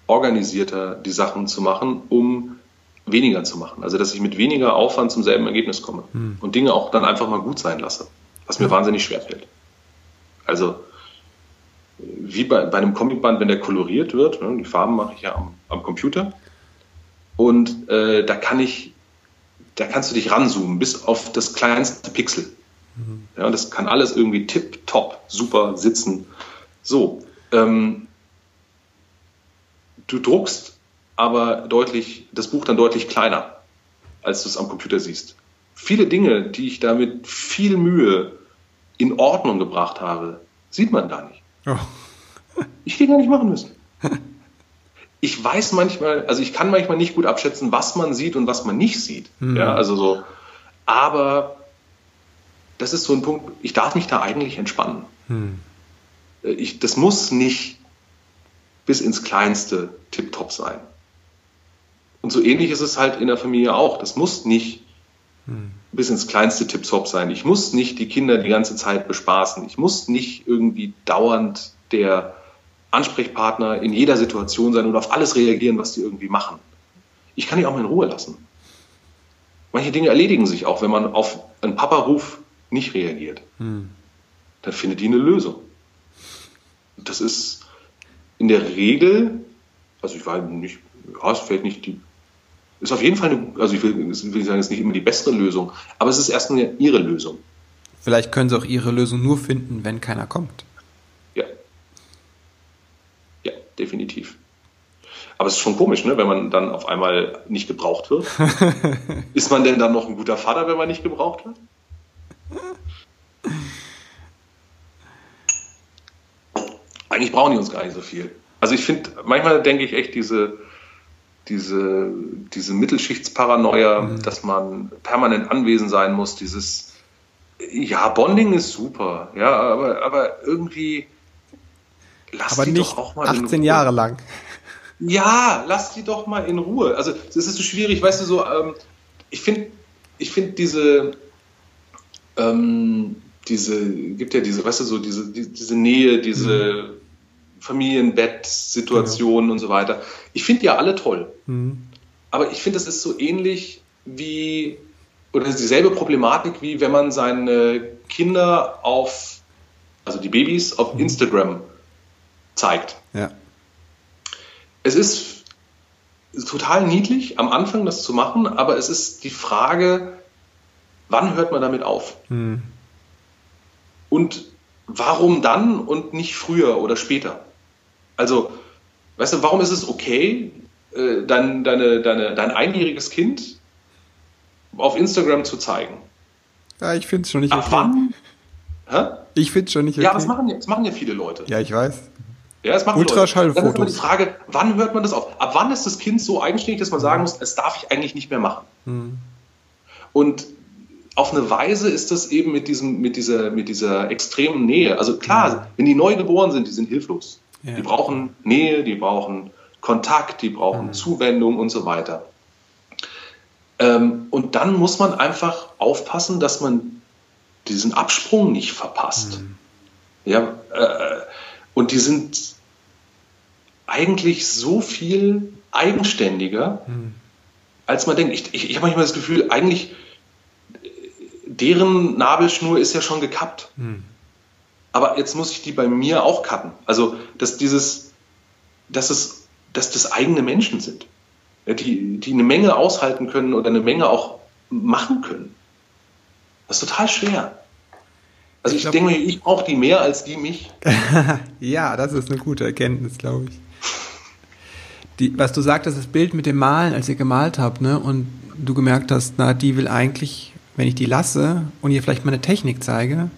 organisierter die Sachen zu machen, um weniger zu machen. Also dass ich mit weniger Aufwand zum selben Ergebnis komme hm. und Dinge auch dann einfach mal gut sein lasse, was mir hm. wahnsinnig schwer fällt. Also wie bei, bei einem Comicband, wenn der koloriert wird, ne, die Farben mache ich ja am, am Computer und äh, da kann ich, da kannst du dich ranzoomen bis auf das kleinste Pixel. Mhm. Ja, das kann alles irgendwie tip top super sitzen so, ähm, du druckst aber deutlich, das Buch dann deutlich kleiner, als du es am Computer siehst. Viele Dinge, die ich da mit viel Mühe in Ordnung gebracht habe, sieht man da nicht. Oh. Ich hätte gar nicht machen müssen. Ich weiß manchmal, also ich kann manchmal nicht gut abschätzen, was man sieht und was man nicht sieht. Hm. Ja, also so. Aber das ist so ein Punkt, ich darf mich da eigentlich entspannen. Hm. Äh, ich, das muss nicht bis ins Kleinste tiptop sein. Und so ähnlich ist es halt in der Familie auch. Das muss nicht hm. bis ins kleinste tiptop sein. Ich muss nicht die Kinder die ganze Zeit bespaßen. Ich muss nicht irgendwie dauernd der Ansprechpartner in jeder Situation sein und auf alles reagieren, was die irgendwie machen. Ich kann die auch mal in Ruhe lassen. Manche Dinge erledigen sich auch, wenn man auf einen Papa-Ruf nicht reagiert. Hm. Dann findet die eine Lösung das ist in der Regel, also ich war nicht, ja, es fällt nicht die, ist auf jeden Fall eine, also ich will, will sagen, es ist nicht immer die beste Lösung, aber es ist erstmal ihre Lösung. vielleicht können sie auch ihre Lösung nur finden, wenn keiner kommt. Ja. Ja, definitiv. Aber es ist schon komisch, ne? wenn man dann auf einmal nicht gebraucht wird. ist man denn dann noch ein guter Vater, wenn man nicht gebraucht wird? Eigentlich brauchen die uns gar nicht so viel. Also ich finde, manchmal denke ich echt, diese, diese, diese Mittelschichtsparanoia, mhm. dass man permanent anwesend sein muss, dieses, ja, Bonding ist super, ja, aber, aber irgendwie lass aber die doch auch mal 18 Jahre lang. Ja, lass die doch mal in Ruhe. Also es ist so schwierig, weißt du, so, ähm, ich finde, ich finde diese, ähm, diese, gibt ja diese, weißt du, so diese, die, diese Nähe, diese mhm. Familienbett-Situationen genau. und so weiter. Ich finde die ja alle toll. Mhm. Aber ich finde, das ist so ähnlich wie, oder dieselbe Problematik, wie wenn man seine Kinder auf, also die Babys auf mhm. Instagram zeigt. Ja. Es ist total niedlich, am Anfang das zu machen, aber es ist die Frage, wann hört man damit auf? Mhm. Und warum dann und nicht früher oder später? Also, weißt du, warum ist es okay, äh, dein, deine, deine, dein einjähriges Kind auf Instagram zu zeigen? Ja, ich finde es schon nicht okay. Ab wann? Hä? Ich finde es schon nicht okay. Ja, das machen, das machen ja viele Leute. Ja, ich weiß. Ja, es machen Ultraschallfotos. Dann ist die Frage, wann hört man das auf? Ab wann ist das Kind so eigenständig, dass man sagen muss, es darf ich eigentlich nicht mehr machen? Mhm. Und auf eine Weise ist das eben mit, diesem, mit, dieser, mit dieser extremen Nähe. Also klar, mhm. wenn die neu geboren sind, die sind hilflos. Ja. Die brauchen Nähe, die brauchen Kontakt, die brauchen mhm. Zuwendung und so weiter. Ähm, und dann muss man einfach aufpassen, dass man diesen Absprung nicht verpasst. Mhm. Ja, äh, und die sind eigentlich so viel eigenständiger, mhm. als man denkt. Ich, ich, ich habe manchmal das Gefühl, eigentlich deren Nabelschnur ist ja schon gekappt. Mhm. Aber jetzt muss ich die bei mir auch cutten. Also, dass dieses, dass es, dass das eigene Menschen sind, die, die eine Menge aushalten können oder eine Menge auch machen können. Das ist total schwer. Also ich, ich denke ich brauche die mehr als die mich. ja, das ist eine gute Erkenntnis, glaube ich. Die, was du sagtest, das Bild mit dem Malen, als ihr gemalt habt, ne, und du gemerkt hast, na, die will eigentlich, wenn ich die lasse und ihr vielleicht mal eine Technik zeige,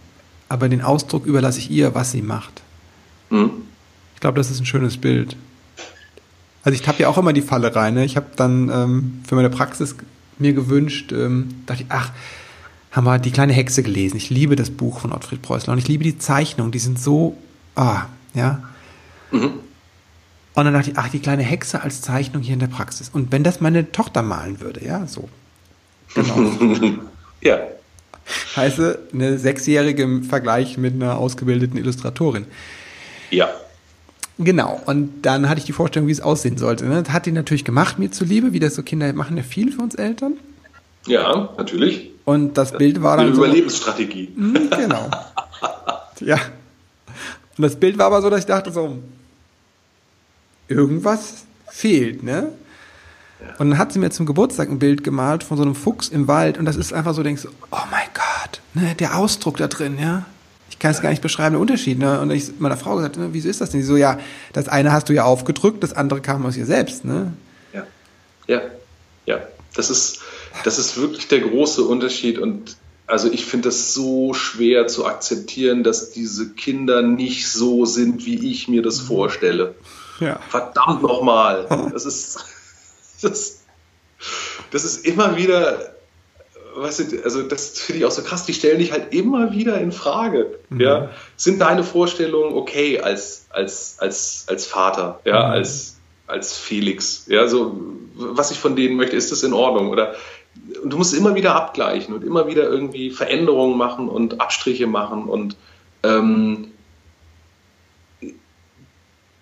aber den Ausdruck überlasse ich ihr, was sie macht. Mhm. Ich glaube, das ist ein schönes Bild. Also ich tappe ja auch immer die Falle rein. Ne? Ich habe dann ähm, für meine Praxis mir gewünscht, ähm, dachte ich, ach, haben wir die kleine Hexe gelesen. Ich liebe das Buch von Ottfried Preußler und ich liebe die Zeichnungen. Die sind so, ah, ja. Mhm. Und dann dachte ich, ach, die kleine Hexe als Zeichnung hier in der Praxis. Und wenn das meine Tochter malen würde, ja, so. Genau. ja. Heiße, eine Sechsjährige im Vergleich mit einer ausgebildeten Illustratorin. Ja. Genau, und dann hatte ich die Vorstellung, wie es aussehen sollte. Das hat die natürlich gemacht, mir zuliebe, wie das so Kinder machen ja viel für uns Eltern. Ja, natürlich. Und das Bild war dann. Eine Überlebensstrategie. So, hm, genau. ja. Und das Bild war aber so, dass ich dachte so, irgendwas fehlt, ne? Und dann hat sie mir zum Geburtstag ein Bild gemalt von so einem Fuchs im Wald und das ist einfach so, denkst du, oh mein Gott, ne, der Ausdruck da drin, ja. Ich kann es gar nicht beschreiben, der Unterschied. Ne? Und ich meiner Frau gesagt, ne, wieso ist das denn? Sie so, ja, das eine hast du ja aufgedrückt, das andere kam aus ihr selbst, ne? Ja, ja, ja. Das ist, das ist wirklich der große Unterschied und also ich finde das so schwer zu akzeptieren, dass diese Kinder nicht so sind, wie ich mir das mhm. vorstelle. Ja. Verdammt nochmal. Das ist, das, das ist immer wieder, weißt du, also das finde ich auch so krass, die stellen dich halt immer wieder in Frage. Mhm. Ja? Sind deine Vorstellungen okay als, als, als, als Vater, ja, mhm. als, als Felix? Ja, so, was ich von denen möchte, ist das in Ordnung? Oder und du musst immer wieder abgleichen und immer wieder irgendwie Veränderungen machen und Abstriche machen und ähm,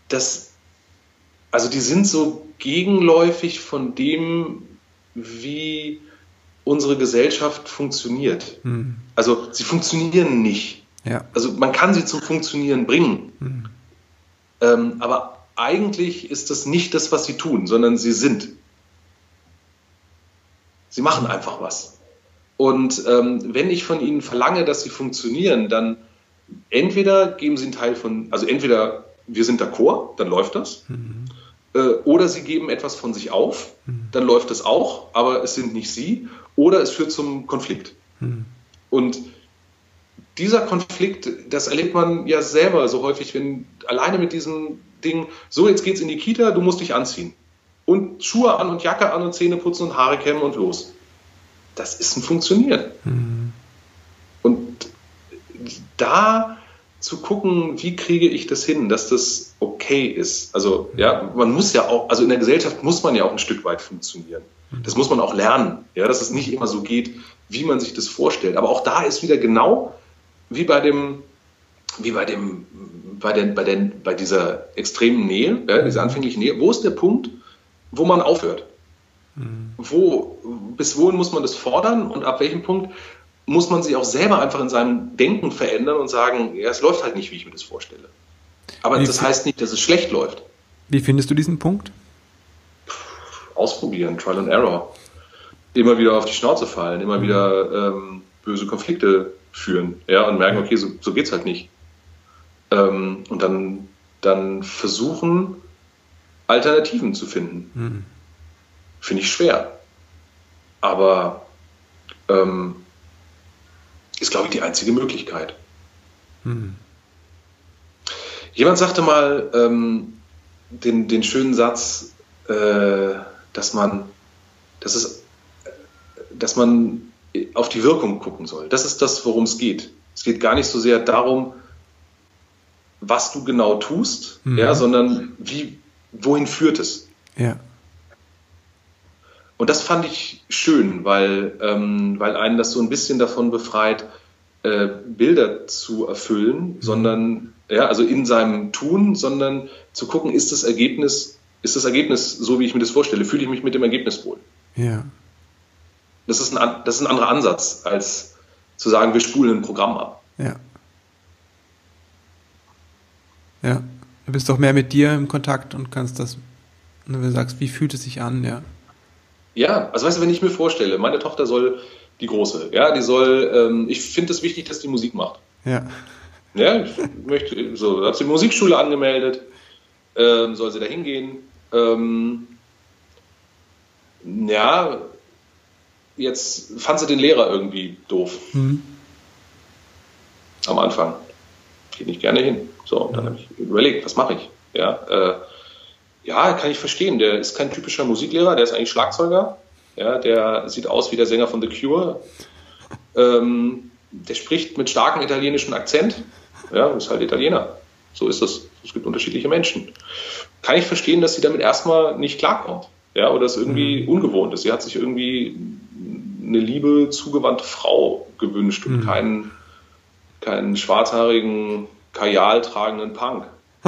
das, also die sind so gegenläufig von dem, wie unsere Gesellschaft funktioniert. Mhm. Also sie funktionieren nicht. Ja. Also man kann sie zum Funktionieren bringen. Mhm. Ähm, aber eigentlich ist das nicht das, was sie tun, sondern sie sind. Sie machen einfach was. Und ähm, wenn ich von ihnen verlange, dass sie funktionieren, dann entweder geben sie einen Teil von, also entweder wir sind d'accord, dann läuft das, mhm. Äh, oder sie geben etwas von sich auf, mhm. dann läuft das auch, aber es sind nicht sie, oder es führt zum Konflikt. Mhm. Und dieser Konflikt, das erlebt man ja selber so häufig, wenn alleine mit diesem Ding, so jetzt geht's in die Kita, du musst dich anziehen. Und Schuhe an und Jacke an und Zähne putzen und Haare kämmen und los. Das ist ein Funktionieren. Mhm. Und da zu gucken, wie kriege ich das hin, dass das okay ist. Also ja, man muss ja auch, also in der Gesellschaft muss man ja auch ein Stück weit funktionieren. Das muss man auch lernen, ja, dass es nicht immer so geht, wie man sich das vorstellt. Aber auch da ist wieder genau wie bei dem, wie bei dem, bei, den, bei, den, bei dieser extremen Nähe, ja, dieser anfänglichen Nähe, wo ist der Punkt, wo man aufhört? Mhm. Wo, bis wohin muss man das fordern und ab welchem Punkt muss man sich auch selber einfach in seinem Denken verändern und sagen, ja, es läuft halt nicht, wie ich mir das vorstelle. Aber wie das heißt nicht, dass es schlecht läuft. Wie findest du diesen Punkt? Ausprobieren, Trial and Error. Immer wieder auf die Schnauze fallen, immer mhm. wieder ähm, böse Konflikte führen, ja, und merken, okay, so, so es halt nicht. Ähm, und dann, dann versuchen, Alternativen zu finden. Mhm. Finde ich schwer. Aber ähm, ist, glaube ich, die einzige Möglichkeit. Mhm. Jemand sagte mal ähm, den, den schönen Satz, äh, dass man, dass es, dass man auf die Wirkung gucken soll. Das ist das, worum es geht. Es geht gar nicht so sehr darum, was du genau tust, mhm. ja, sondern wie, wohin führt es. Ja. Und das fand ich schön, weil, ähm, weil einen das so ein bisschen davon befreit, äh, Bilder zu erfüllen, mhm. sondern, ja, also in seinem Tun, sondern zu gucken, ist das Ergebnis, ist das Ergebnis so, wie ich mir das vorstelle? Fühle ich mich mit dem Ergebnis wohl? Ja. Das ist ein, das ist ein anderer Ansatz, als zu sagen, wir spulen ein Programm ab. Ja. Ja. Du bist doch mehr mit dir im Kontakt und kannst das, wenn du sagst, wie fühlt es sich an, ja. Ja, also weißt du, wenn ich mir vorstelle, meine Tochter soll die große, ja, die soll, ähm, ich finde es wichtig, dass die Musik macht. Ja. Ja, ich möchte, so, hat sie die Musikschule angemeldet, ähm, soll sie da hingehen. Ähm, ja, jetzt fand sie den Lehrer irgendwie doof. Mhm. Am Anfang. Geht nicht gerne hin. So, und dann habe ich überlegt, was mache ich? Ja, äh, ja, kann ich verstehen. Der ist kein typischer Musiklehrer, der ist eigentlich Schlagzeuger. Ja, der sieht aus wie der Sänger von The Cure. Ähm, der spricht mit starkem italienischem Akzent. Ja, ist halt Italiener. So ist es. Es gibt unterschiedliche Menschen. Kann ich verstehen, dass sie damit erstmal nicht klarkommt. Ja, oder es irgendwie mhm. ungewohnt ist. Sie hat sich irgendwie eine liebe, zugewandte Frau gewünscht und mhm. keinen, keinen schwarzhaarigen, kajal tragenden Punk.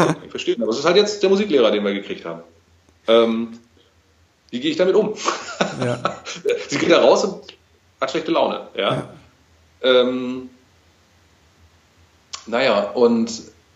Ich verstehen. Aber es ist halt jetzt der Musiklehrer, den wir gekriegt haben. Ähm, wie gehe ich damit um? Ja. Sie geht da raus und hat schlechte Laune. Ja. ja. Ähm, naja, und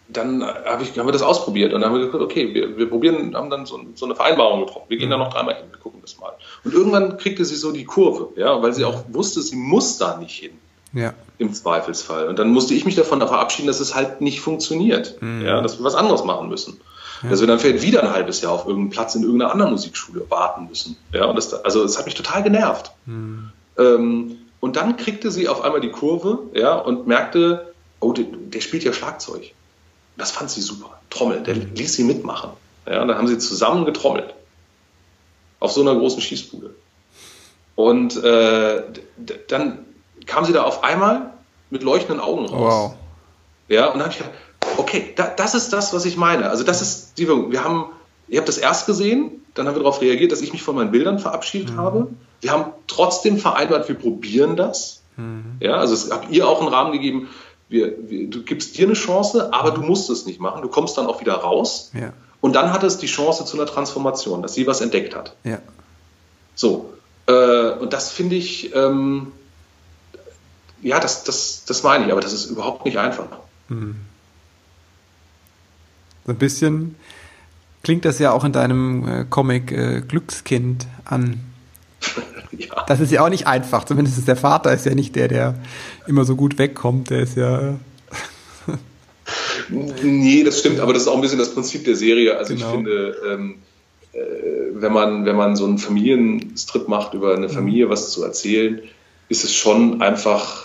dann hab ich, haben wir das ausprobiert und dann haben wir gesagt, okay, wir, wir probieren, haben dann so, so, eine Vereinbarung getroffen. Wir gehen da mhm. noch dreimal hin, wir gucken das mal. Und irgendwann kriegte sie so die Kurve, ja, weil sie auch wusste, sie muss da nicht hin. Ja. Im Zweifelsfall. Und dann musste ich mich davon verabschieden, dass es halt nicht funktioniert. Mhm. Ja, dass wir was anderes machen müssen. Ja. Dass wir dann vielleicht wieder ein halbes Jahr auf irgendeinen Platz in irgendeiner anderen Musikschule warten müssen. Ja, und das, also das hat mich total genervt. Mhm. Ähm, und dann kriegte sie auf einmal die Kurve, ja, und merkte, oh, der, der spielt ja Schlagzeug. Das fand sie super. Trommeln, der ließ sie mitmachen. Ja, und dann haben sie zusammen getrommelt. Auf so einer großen Schießbude. Und äh, dann kam sie da auf einmal mit leuchtenden Augen raus. Wow. Ja, und dann habe ich gedacht, okay, da, das ist das, was ich meine. Also das ist die Wirkung. Wir haben, ihr habt das erst gesehen, dann haben wir darauf reagiert, dass ich mich von meinen Bildern verabschiedet mhm. habe. Wir haben trotzdem vereinbart, wir probieren das. Mhm. Ja, also es habt ihr auch einen Rahmen gegeben, wir, wir, du gibst dir eine Chance, aber du musst es nicht machen. Du kommst dann auch wieder raus. Ja. Und dann hat es die Chance zu einer Transformation, dass sie was entdeckt hat. Ja. So. Äh, und das finde ich, ähm, ja, das, das, das meine ich, aber das ist überhaupt nicht einfach. Mhm. So ein bisschen klingt das ja auch in deinem äh, Comic äh, Glückskind an. ja. Das ist ja auch nicht einfach. Zumindest ist der Vater ist ja nicht der, der immer so gut wegkommt. Der ist ja. nee, das stimmt, aber das ist auch ein bisschen das Prinzip der Serie. Also genau. ich finde, ähm, äh, wenn, man, wenn man so einen Familienstrip macht, über eine mhm. Familie was zu erzählen, ist es schon einfach äh,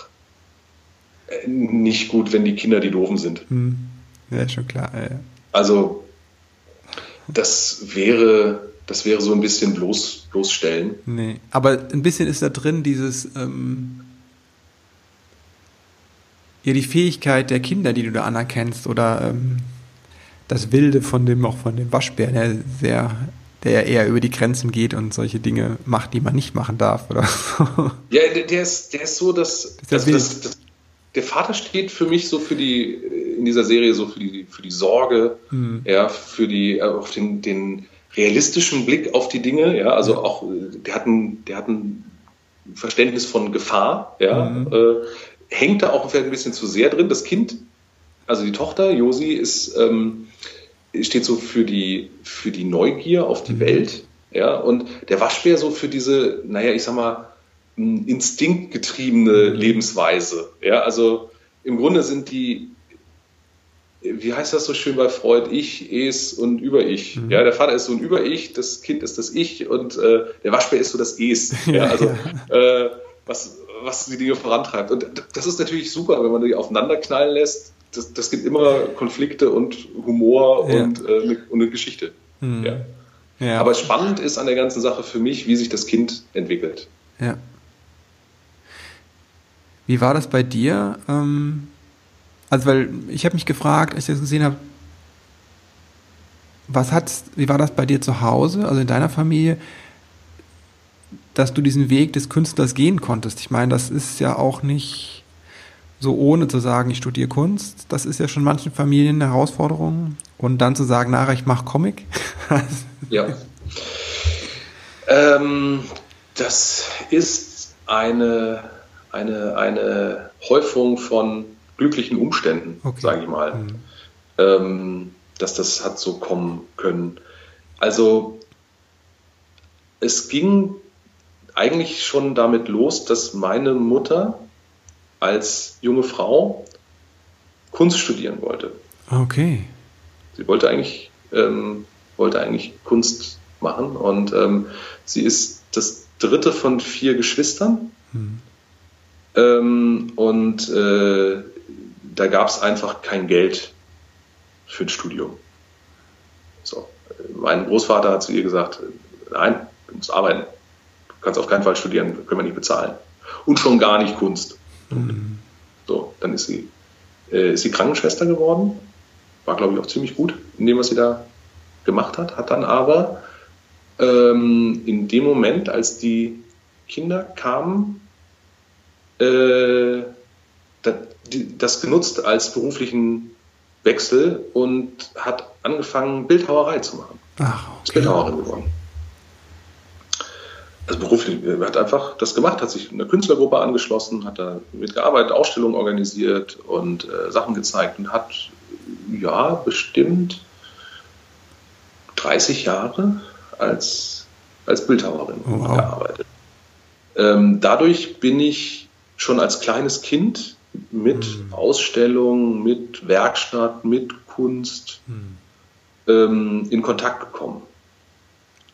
nicht gut, wenn die Kinder die Doofen sind. Mhm. Ja, schon klar. Ja. Also das wäre, das wäre so ein bisschen bloß, bloßstellen. Nee, aber ein bisschen ist da drin dieses, ähm, ja, die Fähigkeit der Kinder, die du da anerkennst oder ähm, das Wilde von dem, auch von dem Waschbär, der sehr, der eher über die Grenzen geht und solche Dinge macht, die man nicht machen darf, oder? ja, der, der ist, der ist so, dass, das, das, das, der Vater steht für mich so für die, in dieser Serie so für die, für die Sorge, mhm. ja, für die, äh, auf den, den realistischen Blick auf die Dinge, ja, also auch, der hat ein, der hat ein Verständnis von Gefahr, ja, mhm. äh, hängt da auch vielleicht ein bisschen zu sehr drin. Das Kind, also die Tochter, Josi, ist, ähm, steht so für die, für die Neugier auf die mhm. Welt, ja, und der Waschbär so für diese, naja, ich sag mal, instinktgetriebene Lebensweise. Ja, also im Grunde sind die, wie heißt das so schön bei Freud, Ich, Es und Über-Ich. Mhm. Ja, der Vater ist so ein Über-Ich, das Kind ist das Ich und äh, der Waschbär ist so das Es. Ja, also ja. Äh, was, was die Dinge vorantreibt. Und das ist natürlich super, wenn man die aufeinander knallen lässt. Das, das gibt immer Konflikte und Humor ja. und, äh, eine, und, eine, Geschichte. Mhm. Ja. Ja. Aber spannend ist an der ganzen Sache für mich, wie sich das Kind entwickelt. Ja. Wie war das bei dir? Ähm, also, weil ich habe mich gefragt, als ich das gesehen habe, was hat's, wie war das bei dir zu Hause, also in deiner Familie, dass du diesen Weg des Künstlers gehen konntest? Ich meine, das ist ja auch nicht so ohne zu sagen, ich studiere Kunst. Das ist ja schon manchen Familien eine Herausforderung. Und dann zu sagen, nachher, ich mache Comic. ja. Ähm, das ist eine eine, eine Häufung von glücklichen Umständen, okay. sage ich mal, mhm. ähm, dass das hat so kommen können. Also es ging eigentlich schon damit los, dass meine Mutter als junge Frau Kunst studieren wollte. Okay. Sie wollte eigentlich, ähm, wollte eigentlich Kunst machen und ähm, sie ist das dritte von vier Geschwistern. Mhm. Ähm, und äh, da gab es einfach kein Geld für ein Studium. So. Mein Großvater hat zu ihr gesagt, nein, du musst arbeiten. Du kannst auf keinen Fall studieren, können wir nicht bezahlen. Und schon gar nicht Kunst. Mhm. So, dann ist sie, äh, ist sie Krankenschwester geworden. War, glaube ich, auch ziemlich gut in dem, was sie da gemacht hat. Hat dann aber ähm, in dem Moment, als die Kinder kamen, äh, das genutzt als beruflichen Wechsel und hat angefangen, Bildhauerei zu machen. Ach, okay. Ist Bildhauerin geworden. Also beruflich, hat einfach das gemacht, hat sich einer Künstlergruppe angeschlossen, hat da mitgearbeitet, Ausstellungen organisiert und äh, Sachen gezeigt und hat ja bestimmt 30 Jahre als, als Bildhauerin oh, wow. gearbeitet. Ähm, dadurch bin ich schon als kleines Kind mit mhm. Ausstellung, mit Werkstatt, mit Kunst mhm. ähm, in Kontakt gekommen.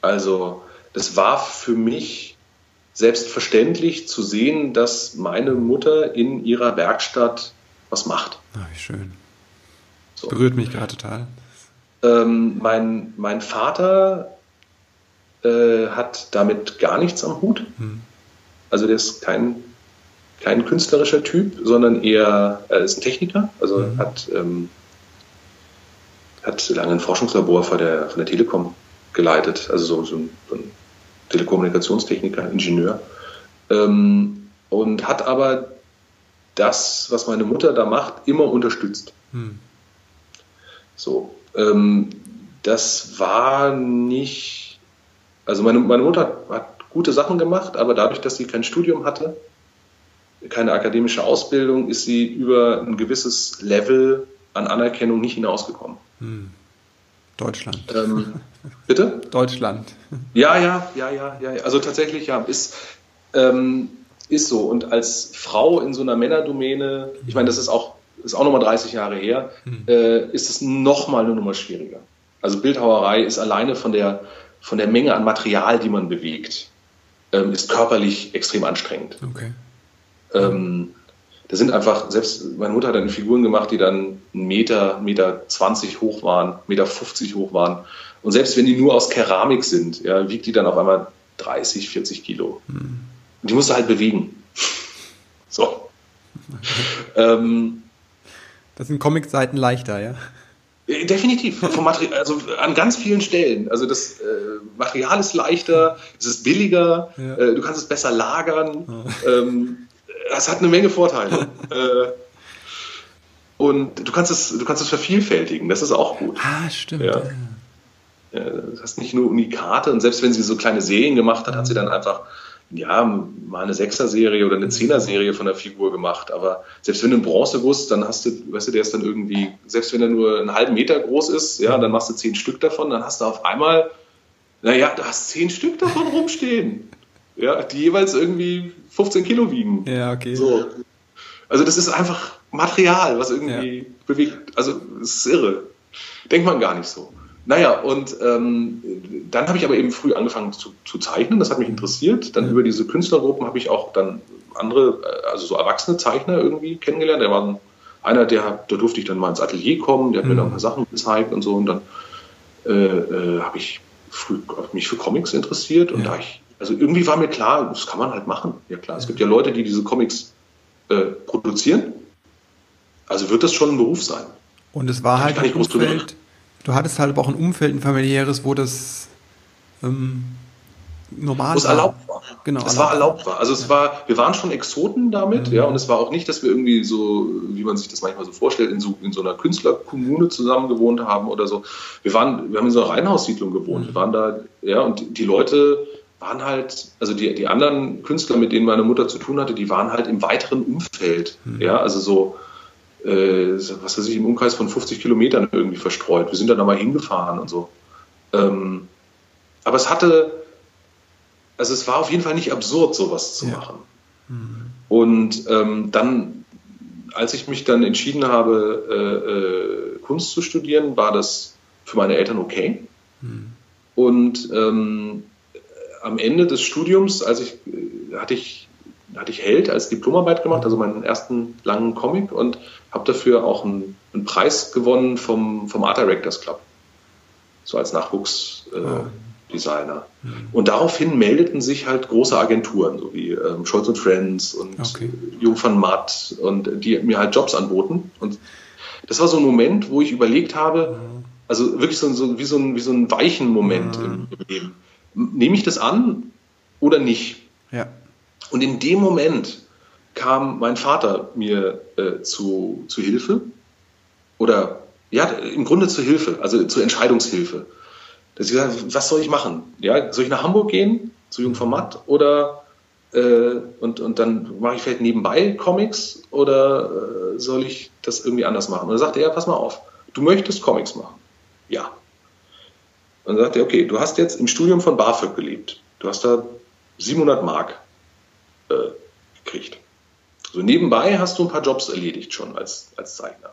Also das war für mich selbstverständlich zu sehen, dass meine Mutter in ihrer Werkstatt was macht. Ach, wie schön. So. Berührt mich gerade total. Ähm, mein, mein Vater äh, hat damit gar nichts am Hut. Hm. Also der ist kein kein künstlerischer Typ, sondern eher, er ist ein Techniker, also mhm. hat, ähm, hat lange ein Forschungslabor von der, von der Telekom geleitet, also so, so, ein, so ein Telekommunikationstechniker, Ingenieur. Ähm, und hat aber das, was meine Mutter da macht, immer unterstützt. Mhm. So, ähm, das war nicht, also meine, meine Mutter hat gute Sachen gemacht, aber dadurch, dass sie kein Studium hatte, keine akademische Ausbildung, ist sie über ein gewisses Level an Anerkennung nicht hinausgekommen. Hm. Deutschland. Ähm, bitte? Deutschland. Ja, ja, ja, ja, ja. Also tatsächlich, ja, ist, Ähm, ist so. Und als Frau in so einer Männerdomäne, ich meine, das ist auch, ist auch nochmal 30 Jahre her, mhm. äh, ist es nochmal eine Nummer schwieriger. Also Bildhauerei ist alleine von der, von der Menge an Material, die man bewegt, ähm, ist körperlich extrem anstrengend. Okay. Ähm, da sind einfach, selbst meine Mutter hat dann Figuren gemacht, die dann einen Meter, Meter 20 hoch waren, Meter 50 hoch waren. Und selbst wenn die nur aus Keramik sind, ja, wiegt die dann auf einmal 30, 40 Kilo. Mhm. Und die musst du halt bewegen. So. ähm, das sind Comic-Seiten leichter, ja? Äh, definitiv, also an ganz vielen Stellen. Also das äh, Material ist leichter, es ist billiger, ja. äh, du kannst es besser lagern. Oh. Ähm, es hat eine Menge Vorteile. äh, und du kannst es, du kannst es vervielfältigen, das ist auch gut. Ah, stimmt. Ja. Ja, du hast nicht nur Unikate und selbst wenn sie so kleine Serien gemacht hat, hat sie dann einfach ja, mal eine Sechser-Serie oder eine Zehner-Serie von der Figur gemacht. Aber selbst wenn du einen Bronzeguss, dann hast du, weißt du, der ist dann irgendwie, selbst wenn er nur einen halben Meter groß ist, ja, dann machst du zehn Stück davon, dann hast du auf einmal, naja, du hast zehn Stück davon rumstehen. Ja, die jeweils irgendwie 15 Kilo wiegen. Ja, okay. So. Also das ist einfach Material, was irgendwie ja. bewegt. Also es ist irre. Denkt man gar nicht so. Naja, und ähm, dann habe ich aber eben früh angefangen zu, zu, zeichnen, das hat mich interessiert. Dann über diese Künstlergruppen habe ich auch dann andere, äh, also so erwachsene Zeichner irgendwie kennengelernt. Der war einer, der, da durfte ich dann mal ins Atelier kommen, der hat mhm. mir dann ein paar Sachen gezeigt und so. Und dann äh, äh, habe ich früh, hab mich für Comics interessiert und ja. da ich, also irgendwie war mir klar, das kann man halt machen. Ja klar, es gibt ja Leute, die diese Comics äh, produzieren. Also wird das schon ein Beruf sein. Und es war halt ein Umfeld, du hattest halt auch ein Umfeld, ein familiäres, wo das ähm, normal wo es erlaubt war. Genau, es war erlaubt war. Also es war, wir waren schon Exoten damit, mhm. ja, und es war auch nicht, dass wir irgendwie so, wie man sich das manchmal so vorstellt, in so, in so einer Künstlerkommune zusammen gewohnt haben oder so. Wir waren, wir haben in so einer Reihenhaussiedlung gewohnt. Mhm. Wir waren da, ja, und die Leute waren halt, also die, die anderen Künstler, mit denen meine Mutter zu tun hatte, die waren halt im weiteren Umfeld, mhm. ja, also so, äh, was weiß ich, im Umkreis von 50 Kilometern irgendwie verstreut. Wir sind dann da mal hingefahren und so. Ähm, aber es hatte, also es war auf jeden Fall nicht absurd, sowas zu ja. machen. Mhm. Und ähm, dann, als ich mich dann entschieden habe, äh, äh, Kunst zu studieren, war das für meine Eltern okay. Mhm. Und ähm, am Ende des Studiums, als ich, äh, hatte ich hatte ich Held als Diplomarbeit gemacht, also meinen ersten langen Comic und habe dafür auch einen, einen, Preis gewonnen vom, vom Art Directors Club. So als Nachwuchsdesigner. Äh, mhm. Und daraufhin meldeten sich halt große Agenturen, so wie ähm, Scholz und Friends und okay. Jung van Matt und die mir halt Jobs anboten. Und das war so ein Moment, wo ich überlegt habe, mhm. also wirklich so, so, wie, so ein, wie so ein weichen Moment mhm. im, im Leben. Nehme ich das an oder nicht? Ja. Und in dem Moment kam mein Vater mir äh, zu, zu Hilfe oder ja, im Grunde zu Hilfe, also zur Entscheidungshilfe. Dass ich gesagt was soll ich machen? Ja, soll ich nach Hamburg gehen, zu Jungformat oder äh, und, und dann mache ich vielleicht nebenbei Comics oder äh, soll ich das irgendwie anders machen? Und dann sagte er, pass mal auf, du möchtest Comics machen. Ja. Dann sagte er, okay, du hast jetzt im Studium von BAföG gelebt. Du hast da 700 Mark äh, gekriegt. So nebenbei hast du ein paar Jobs erledigt schon als, als Zeichner.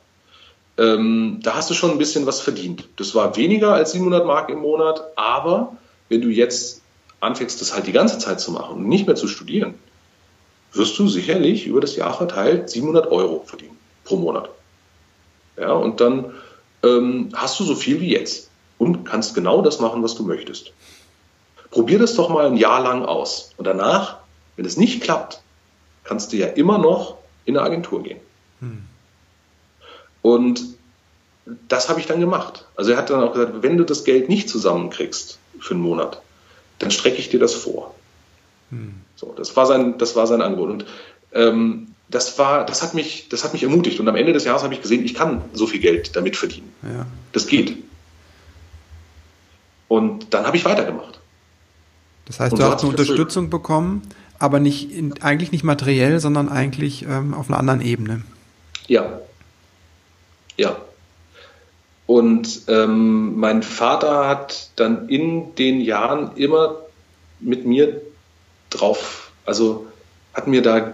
Ähm, da hast du schon ein bisschen was verdient. Das war weniger als 700 Mark im Monat, aber wenn du jetzt anfängst, das halt die ganze Zeit zu machen und nicht mehr zu studieren, wirst du sicherlich über das Jahr verteilt 700 Euro verdienen pro Monat. Ja, und dann ähm, hast du so viel wie jetzt und kannst genau das machen, was du möchtest. Probier das doch mal ein Jahr lang aus und danach wenn es nicht klappt, kannst du ja immer noch in eine Agentur gehen. Hm. Und das habe ich dann gemacht. Also er hat dann auch gesagt, wenn du das Geld nicht zusammenkriegst für einen Monat, dann strecke ich dir das vor. Hm. So, das war sein, das war sein Angebot. Und ähm, das war, das hat mich, das hat mich ermutigt. Und am Ende des Jahres habe ich gesehen, ich kann so viel Geld damit verdienen. Ja. Das geht. Und dann habe ich weitergemacht. Das heißt, Und du hast eine Unterstützung bekommen, aber nicht in, eigentlich nicht materiell, sondern eigentlich ähm, auf einer anderen Ebene. Ja. Ja. Und ähm, mein Vater hat dann in den Jahren immer mit mir drauf Also hat mir da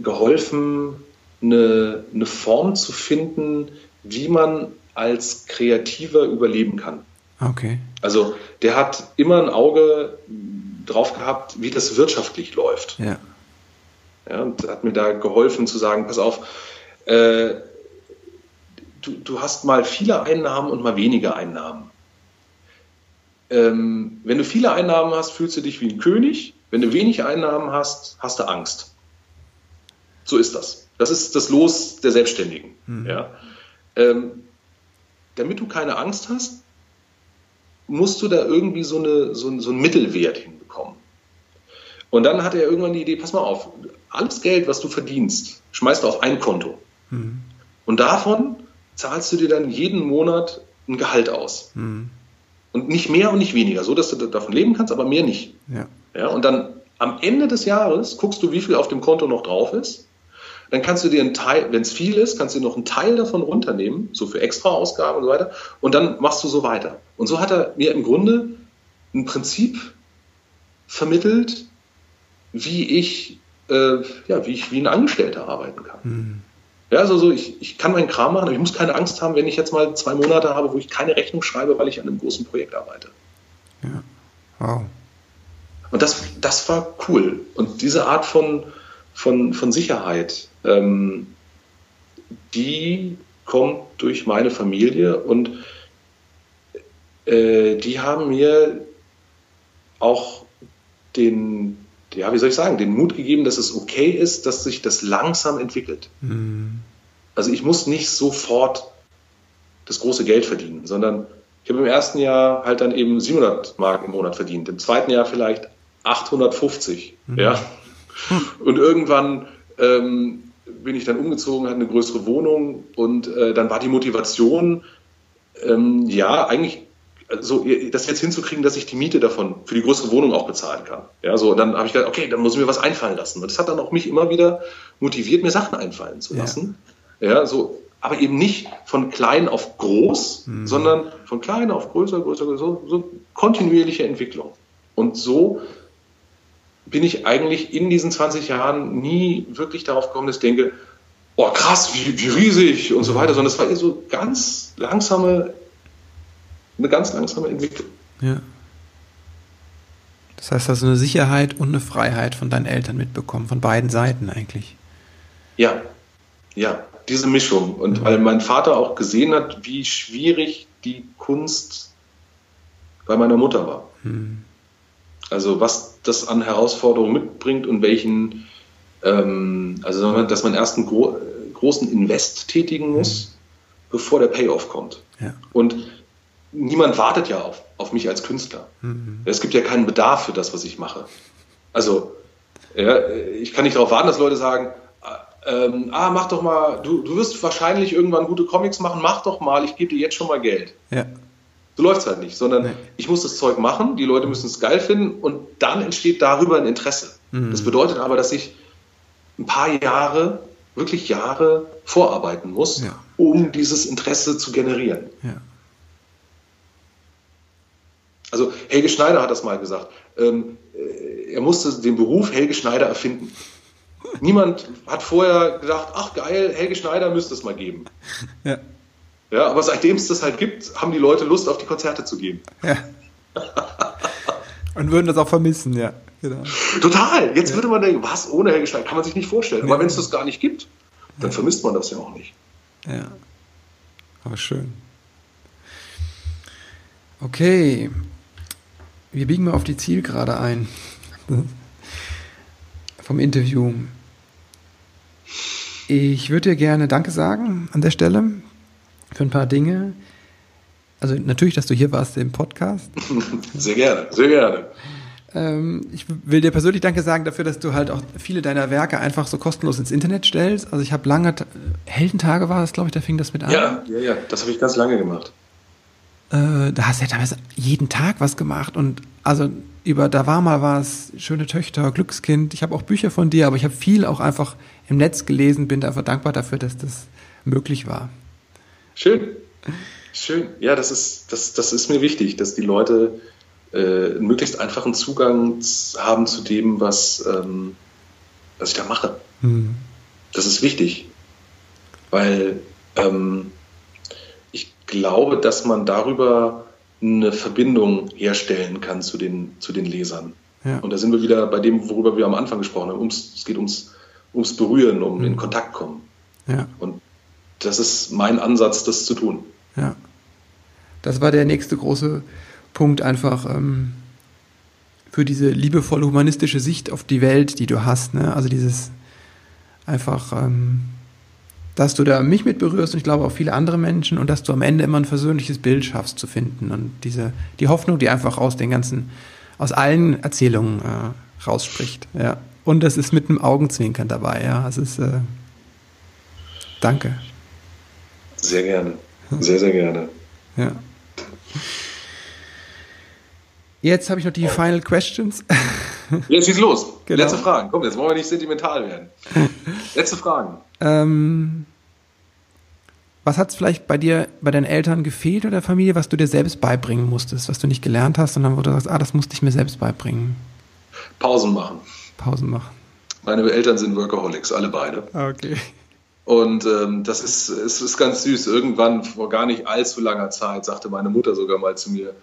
geholfen, eine, eine Form zu finden, wie man als Kreativer überleben kann. Okay. Also der hat immer ein Auge drauf gehabt, wie das wirtschaftlich läuft. Ja. Ja, und hat mir da geholfen zu sagen, pass auf, äh, du, du hast mal viele Einnahmen und mal weniger Einnahmen. Ähm, wenn du viele Einnahmen hast, fühlst du dich wie ein König. Wenn du wenig Einnahmen hast, hast du Angst. So ist das. Das ist das Los der Selbstständigen. Mhm. Ja. Ähm, damit du keine Angst hast, musst du da irgendwie so, eine, so, so einen Mittelwert hinbekommen. Und dann hat er irgendwann die Idee, pass mal auf, alles Geld, was du verdienst, schmeißt du auf ein Konto. Mhm. Und davon zahlst du dir dann jeden Monat ein Gehalt aus. Mhm. Und nicht mehr und nicht weniger, so dass du davon leben kannst, aber mehr nicht. Ja. Ja, und dann am Ende des Jahres guckst du, wie viel auf dem Konto noch drauf ist. Dann kannst du dir einen Teil, wenn es viel ist, kannst du dir noch einen Teil davon runternehmen, so für extra Ausgaben und so weiter. Und dann machst du so weiter. Und so hat er mir im Grunde ein Prinzip vermittelt, wie ich, äh, ja, wie ich wie ein Angestellter arbeiten kann. Mhm. Ja, also so, ich, ich kann meinen Kram machen, aber ich muss keine Angst haben, wenn ich jetzt mal zwei Monate habe, wo ich keine Rechnung schreibe, weil ich an einem großen Projekt arbeite. Ja. Wow. Und das, das war cool. Und diese Art von, von, von Sicherheit, ähm, die kommt durch meine Familie und äh, die haben mir auch den, ja, wie soll ich sagen, den Mut gegeben, dass es okay ist, dass sich das langsam entwickelt. Mhm. Also ich muss nicht sofort das große Geld verdienen, sondern ich habe im ersten Jahr halt dann eben 700 Mark im Monat verdient, im zweiten Jahr vielleicht 850, mhm. ja. Und irgendwann ähm, bin ich dann umgezogen, hatte eine größere Wohnung und äh, dann war die Motivation, ähm, ja, eigentlich so das jetzt hinzukriegen, dass ich die Miete davon für die größere Wohnung auch bezahlen kann. Ja, so dann habe ich gedacht, okay, dann muss ich mir was einfallen lassen. Und das hat dann auch mich immer wieder motiviert, mir Sachen einfallen zu lassen. Ja, ja so, aber eben nicht von klein auf groß, mhm. sondern von klein auf größer, größer, größer, so, so kontinuierliche Entwicklung. Und so bin ich eigentlich in diesen 20 Jahren nie wirklich darauf gekommen, dass ich denke, oh krass, wie, wie riesig und so weiter, sondern es war eher so ganz langsame eine ganz langsame Entwicklung. Ja. Das heißt, hast du eine Sicherheit und eine Freiheit von deinen Eltern mitbekommen, von beiden Seiten eigentlich. Ja, ja, diese Mischung. Und mhm. weil mein Vater auch gesehen hat, wie schwierig die Kunst bei meiner Mutter war. Mhm. Also was das an Herausforderungen mitbringt und welchen, ähm, also dass man erst einen gro großen Invest tätigen muss, mhm. bevor der Payoff kommt. Ja. Und niemand wartet ja auf, auf mich als Künstler. Mhm. Es gibt ja keinen Bedarf für das, was ich mache. Also, ja, ich kann nicht darauf warten, dass Leute sagen, ähm, ah, mach doch mal, du, du wirst wahrscheinlich irgendwann gute Comics machen, mach doch mal, ich gebe dir jetzt schon mal Geld. Ja. So läuft es halt nicht, sondern nee. ich muss das Zeug machen, die Leute müssen es geil finden und dann entsteht darüber ein Interesse. Mhm. Das bedeutet aber, dass ich ein paar Jahre, wirklich Jahre vorarbeiten muss, ja. um dieses Interesse zu generieren. Ja. Also Helge Schneider hat das mal gesagt. Ähm, äh, er musste den Beruf Helge Schneider erfinden. Niemand hat vorher gedacht, ach geil, Helge Schneider müsste es mal geben. Ja. Ja, aber seitdem es das halt gibt, haben die Leute Lust, auf die Konzerte zu gehen. Ja. Und würden das auch vermissen, ja. Genau. Total. Jetzt ja. würde man denken, was, ohne Helge Schneider, kann man sich nicht vorstellen. Aber wenn es das gar nicht gibt, dann ja. vermisst man das ja auch nicht. Ja. Aber schön. Okay, wir biegen mal auf die Zielgerade ein. Vom Interview. Ich würde dir gerne Danke sagen an der Stelle für ein paar Dinge. Also natürlich, dass du hier warst im Podcast. Sehr gerne, sehr gerne. Ähm, ich will dir persönlich Danke sagen dafür, dass du halt auch viele deiner Werke einfach so kostenlos ins Internet stellst. Also ich habe lange, Heldentage war das, glaube ich, da fing das mit an. Ja, ja, ja, das habe ich ganz lange gemacht äh, da hast du ja teilweise jeden Tag was gemacht und also über da war mal was, schöne Töchter, Glückskind. Ich habe auch Bücher von dir, aber ich habe viel auch einfach im Netz gelesen, bin einfach dankbar dafür, dass das möglich war. Schön. Schön. Ja, das ist, das, das ist mir wichtig, dass die Leute äh, einen möglichst einfachen Zugang haben zu dem, was, ähm, was ich da mache. Mhm. Das ist wichtig, weil ähm, ich glaube, dass man darüber eine Verbindung herstellen kann zu den, zu den Lesern. Ja. Und da sind wir wieder bei dem, worüber wir am Anfang gesprochen haben. Ums, es geht ums, ums Berühren, um mhm. in Kontakt kommen. Ja. Und das ist mein Ansatz, das zu tun. Ja. Das war der nächste große Punkt, einfach ähm, für diese liebevolle humanistische Sicht auf die Welt, die du hast. Ne? Also dieses einfach, ähm, dass du da mich mit berührst und ich glaube auch viele andere Menschen und dass du am Ende immer ein versöhnliches Bild schaffst zu finden und diese die Hoffnung, die einfach aus den ganzen aus allen Erzählungen äh, rausspricht. Ja. Und das ist mit einem Augenzwinkern dabei. Ja, es ist äh, danke. Sehr gerne, sehr sehr gerne. Ja. Jetzt habe ich noch die Final Questions. Jetzt schieß los. Genau. Letzte Fragen. Komm, jetzt wollen wir nicht sentimental werden. Letzte Fragen. Ähm, was hat es vielleicht bei dir, bei deinen Eltern gefehlt oder der Familie, was du dir selbst beibringen musstest, was du nicht gelernt hast, sondern wo du sagst, ah, das musste ich mir selbst beibringen? Pausen machen. Pausen machen. Meine Eltern sind Workaholics, alle beide. Ah, okay. Und ähm, das ist, es ist ganz süß. Irgendwann, vor gar nicht allzu langer Zeit, sagte meine Mutter sogar mal zu mir,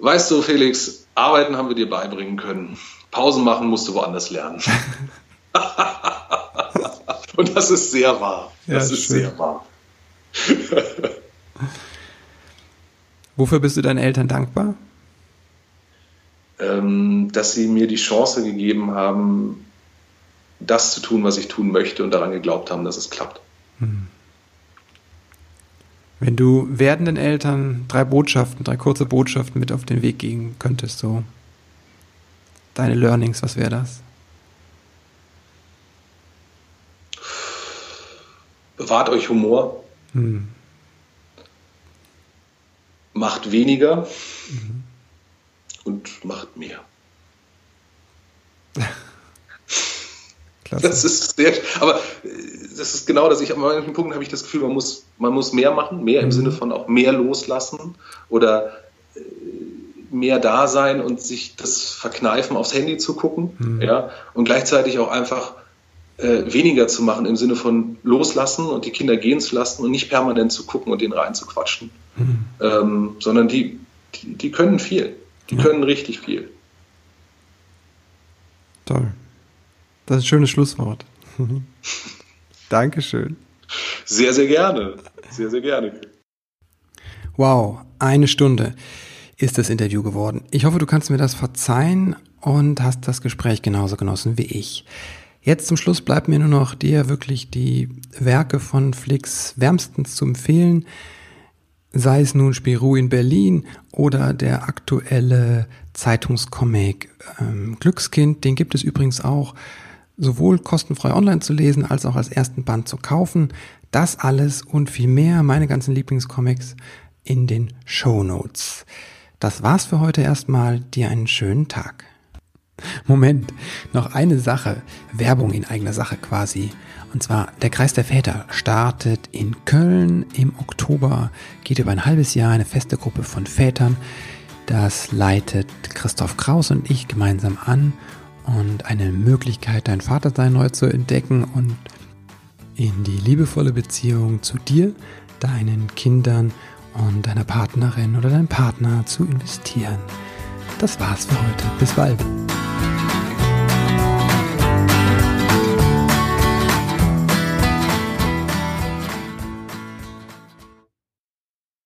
weißt du, Felix, arbeiten haben wir dir beibringen können. Pausen machen musst du woanders lernen. Und das ist sehr wahr. Das ja, ist schön. sehr wahr. Wofür bist du deinen Eltern dankbar? Ähm, dass sie mir die Chance gegeben haben, das zu tun, was ich tun möchte und daran geglaubt haben, dass es klappt. Hm. Wenn du werdenden Eltern drei Botschaften, drei kurze Botschaften mit auf den Weg geben könntest, so deine Learnings, was wäre das? Bewahrt euch Humor. Hm macht weniger mhm. und macht mehr. Klasse. Das ist sehr, aber äh, das ist genau das. Ich, an manchen Punkten habe ich das Gefühl, man muss, man muss mehr machen, mehr im mhm. Sinne von auch mehr loslassen oder äh, mehr da sein und sich das verkneifen, aufs Handy zu gucken, mhm. ja, und gleichzeitig auch einfach äh, weniger zu machen im Sinne von loslassen und die Kinder gehen zu lassen und nicht permanent zu gucken und denen reinzuquatschen. Mhm. Ähm, sondern die, die, die, können viel. Die ja. können richtig viel. Toll. Das ist ein schönes Schlusswort. Dankeschön. Sehr, sehr gerne. Sehr, sehr gerne. Wow, eine Stunde ist das Interview geworden. Ich hoffe, du kannst mir das verzeihen und hast das Gespräch genauso genossen wie ich. Jetzt zum Schluss bleibt mir nur noch dir wirklich die Werke von Flix wärmstens zu empfehlen. Sei es nun Spirou in Berlin oder der aktuelle Zeitungscomic ähm, Glückskind, den gibt es übrigens auch sowohl kostenfrei online zu lesen als auch als ersten Band zu kaufen. Das alles und viel mehr, meine ganzen Lieblingscomics in den Show Notes. Das war's für heute erstmal. Dir einen schönen Tag. Moment, noch eine Sache, Werbung in eigener Sache quasi. Und zwar der Kreis der Väter startet in Köln im Oktober, geht über ein halbes Jahr eine feste Gruppe von Vätern. Das leitet Christoph Kraus und ich gemeinsam an und eine Möglichkeit, dein Vatersein neu zu entdecken und in die liebevolle Beziehung zu dir, deinen Kindern und deiner Partnerin oder deinem Partner zu investieren. Das war's für heute. Bis bald.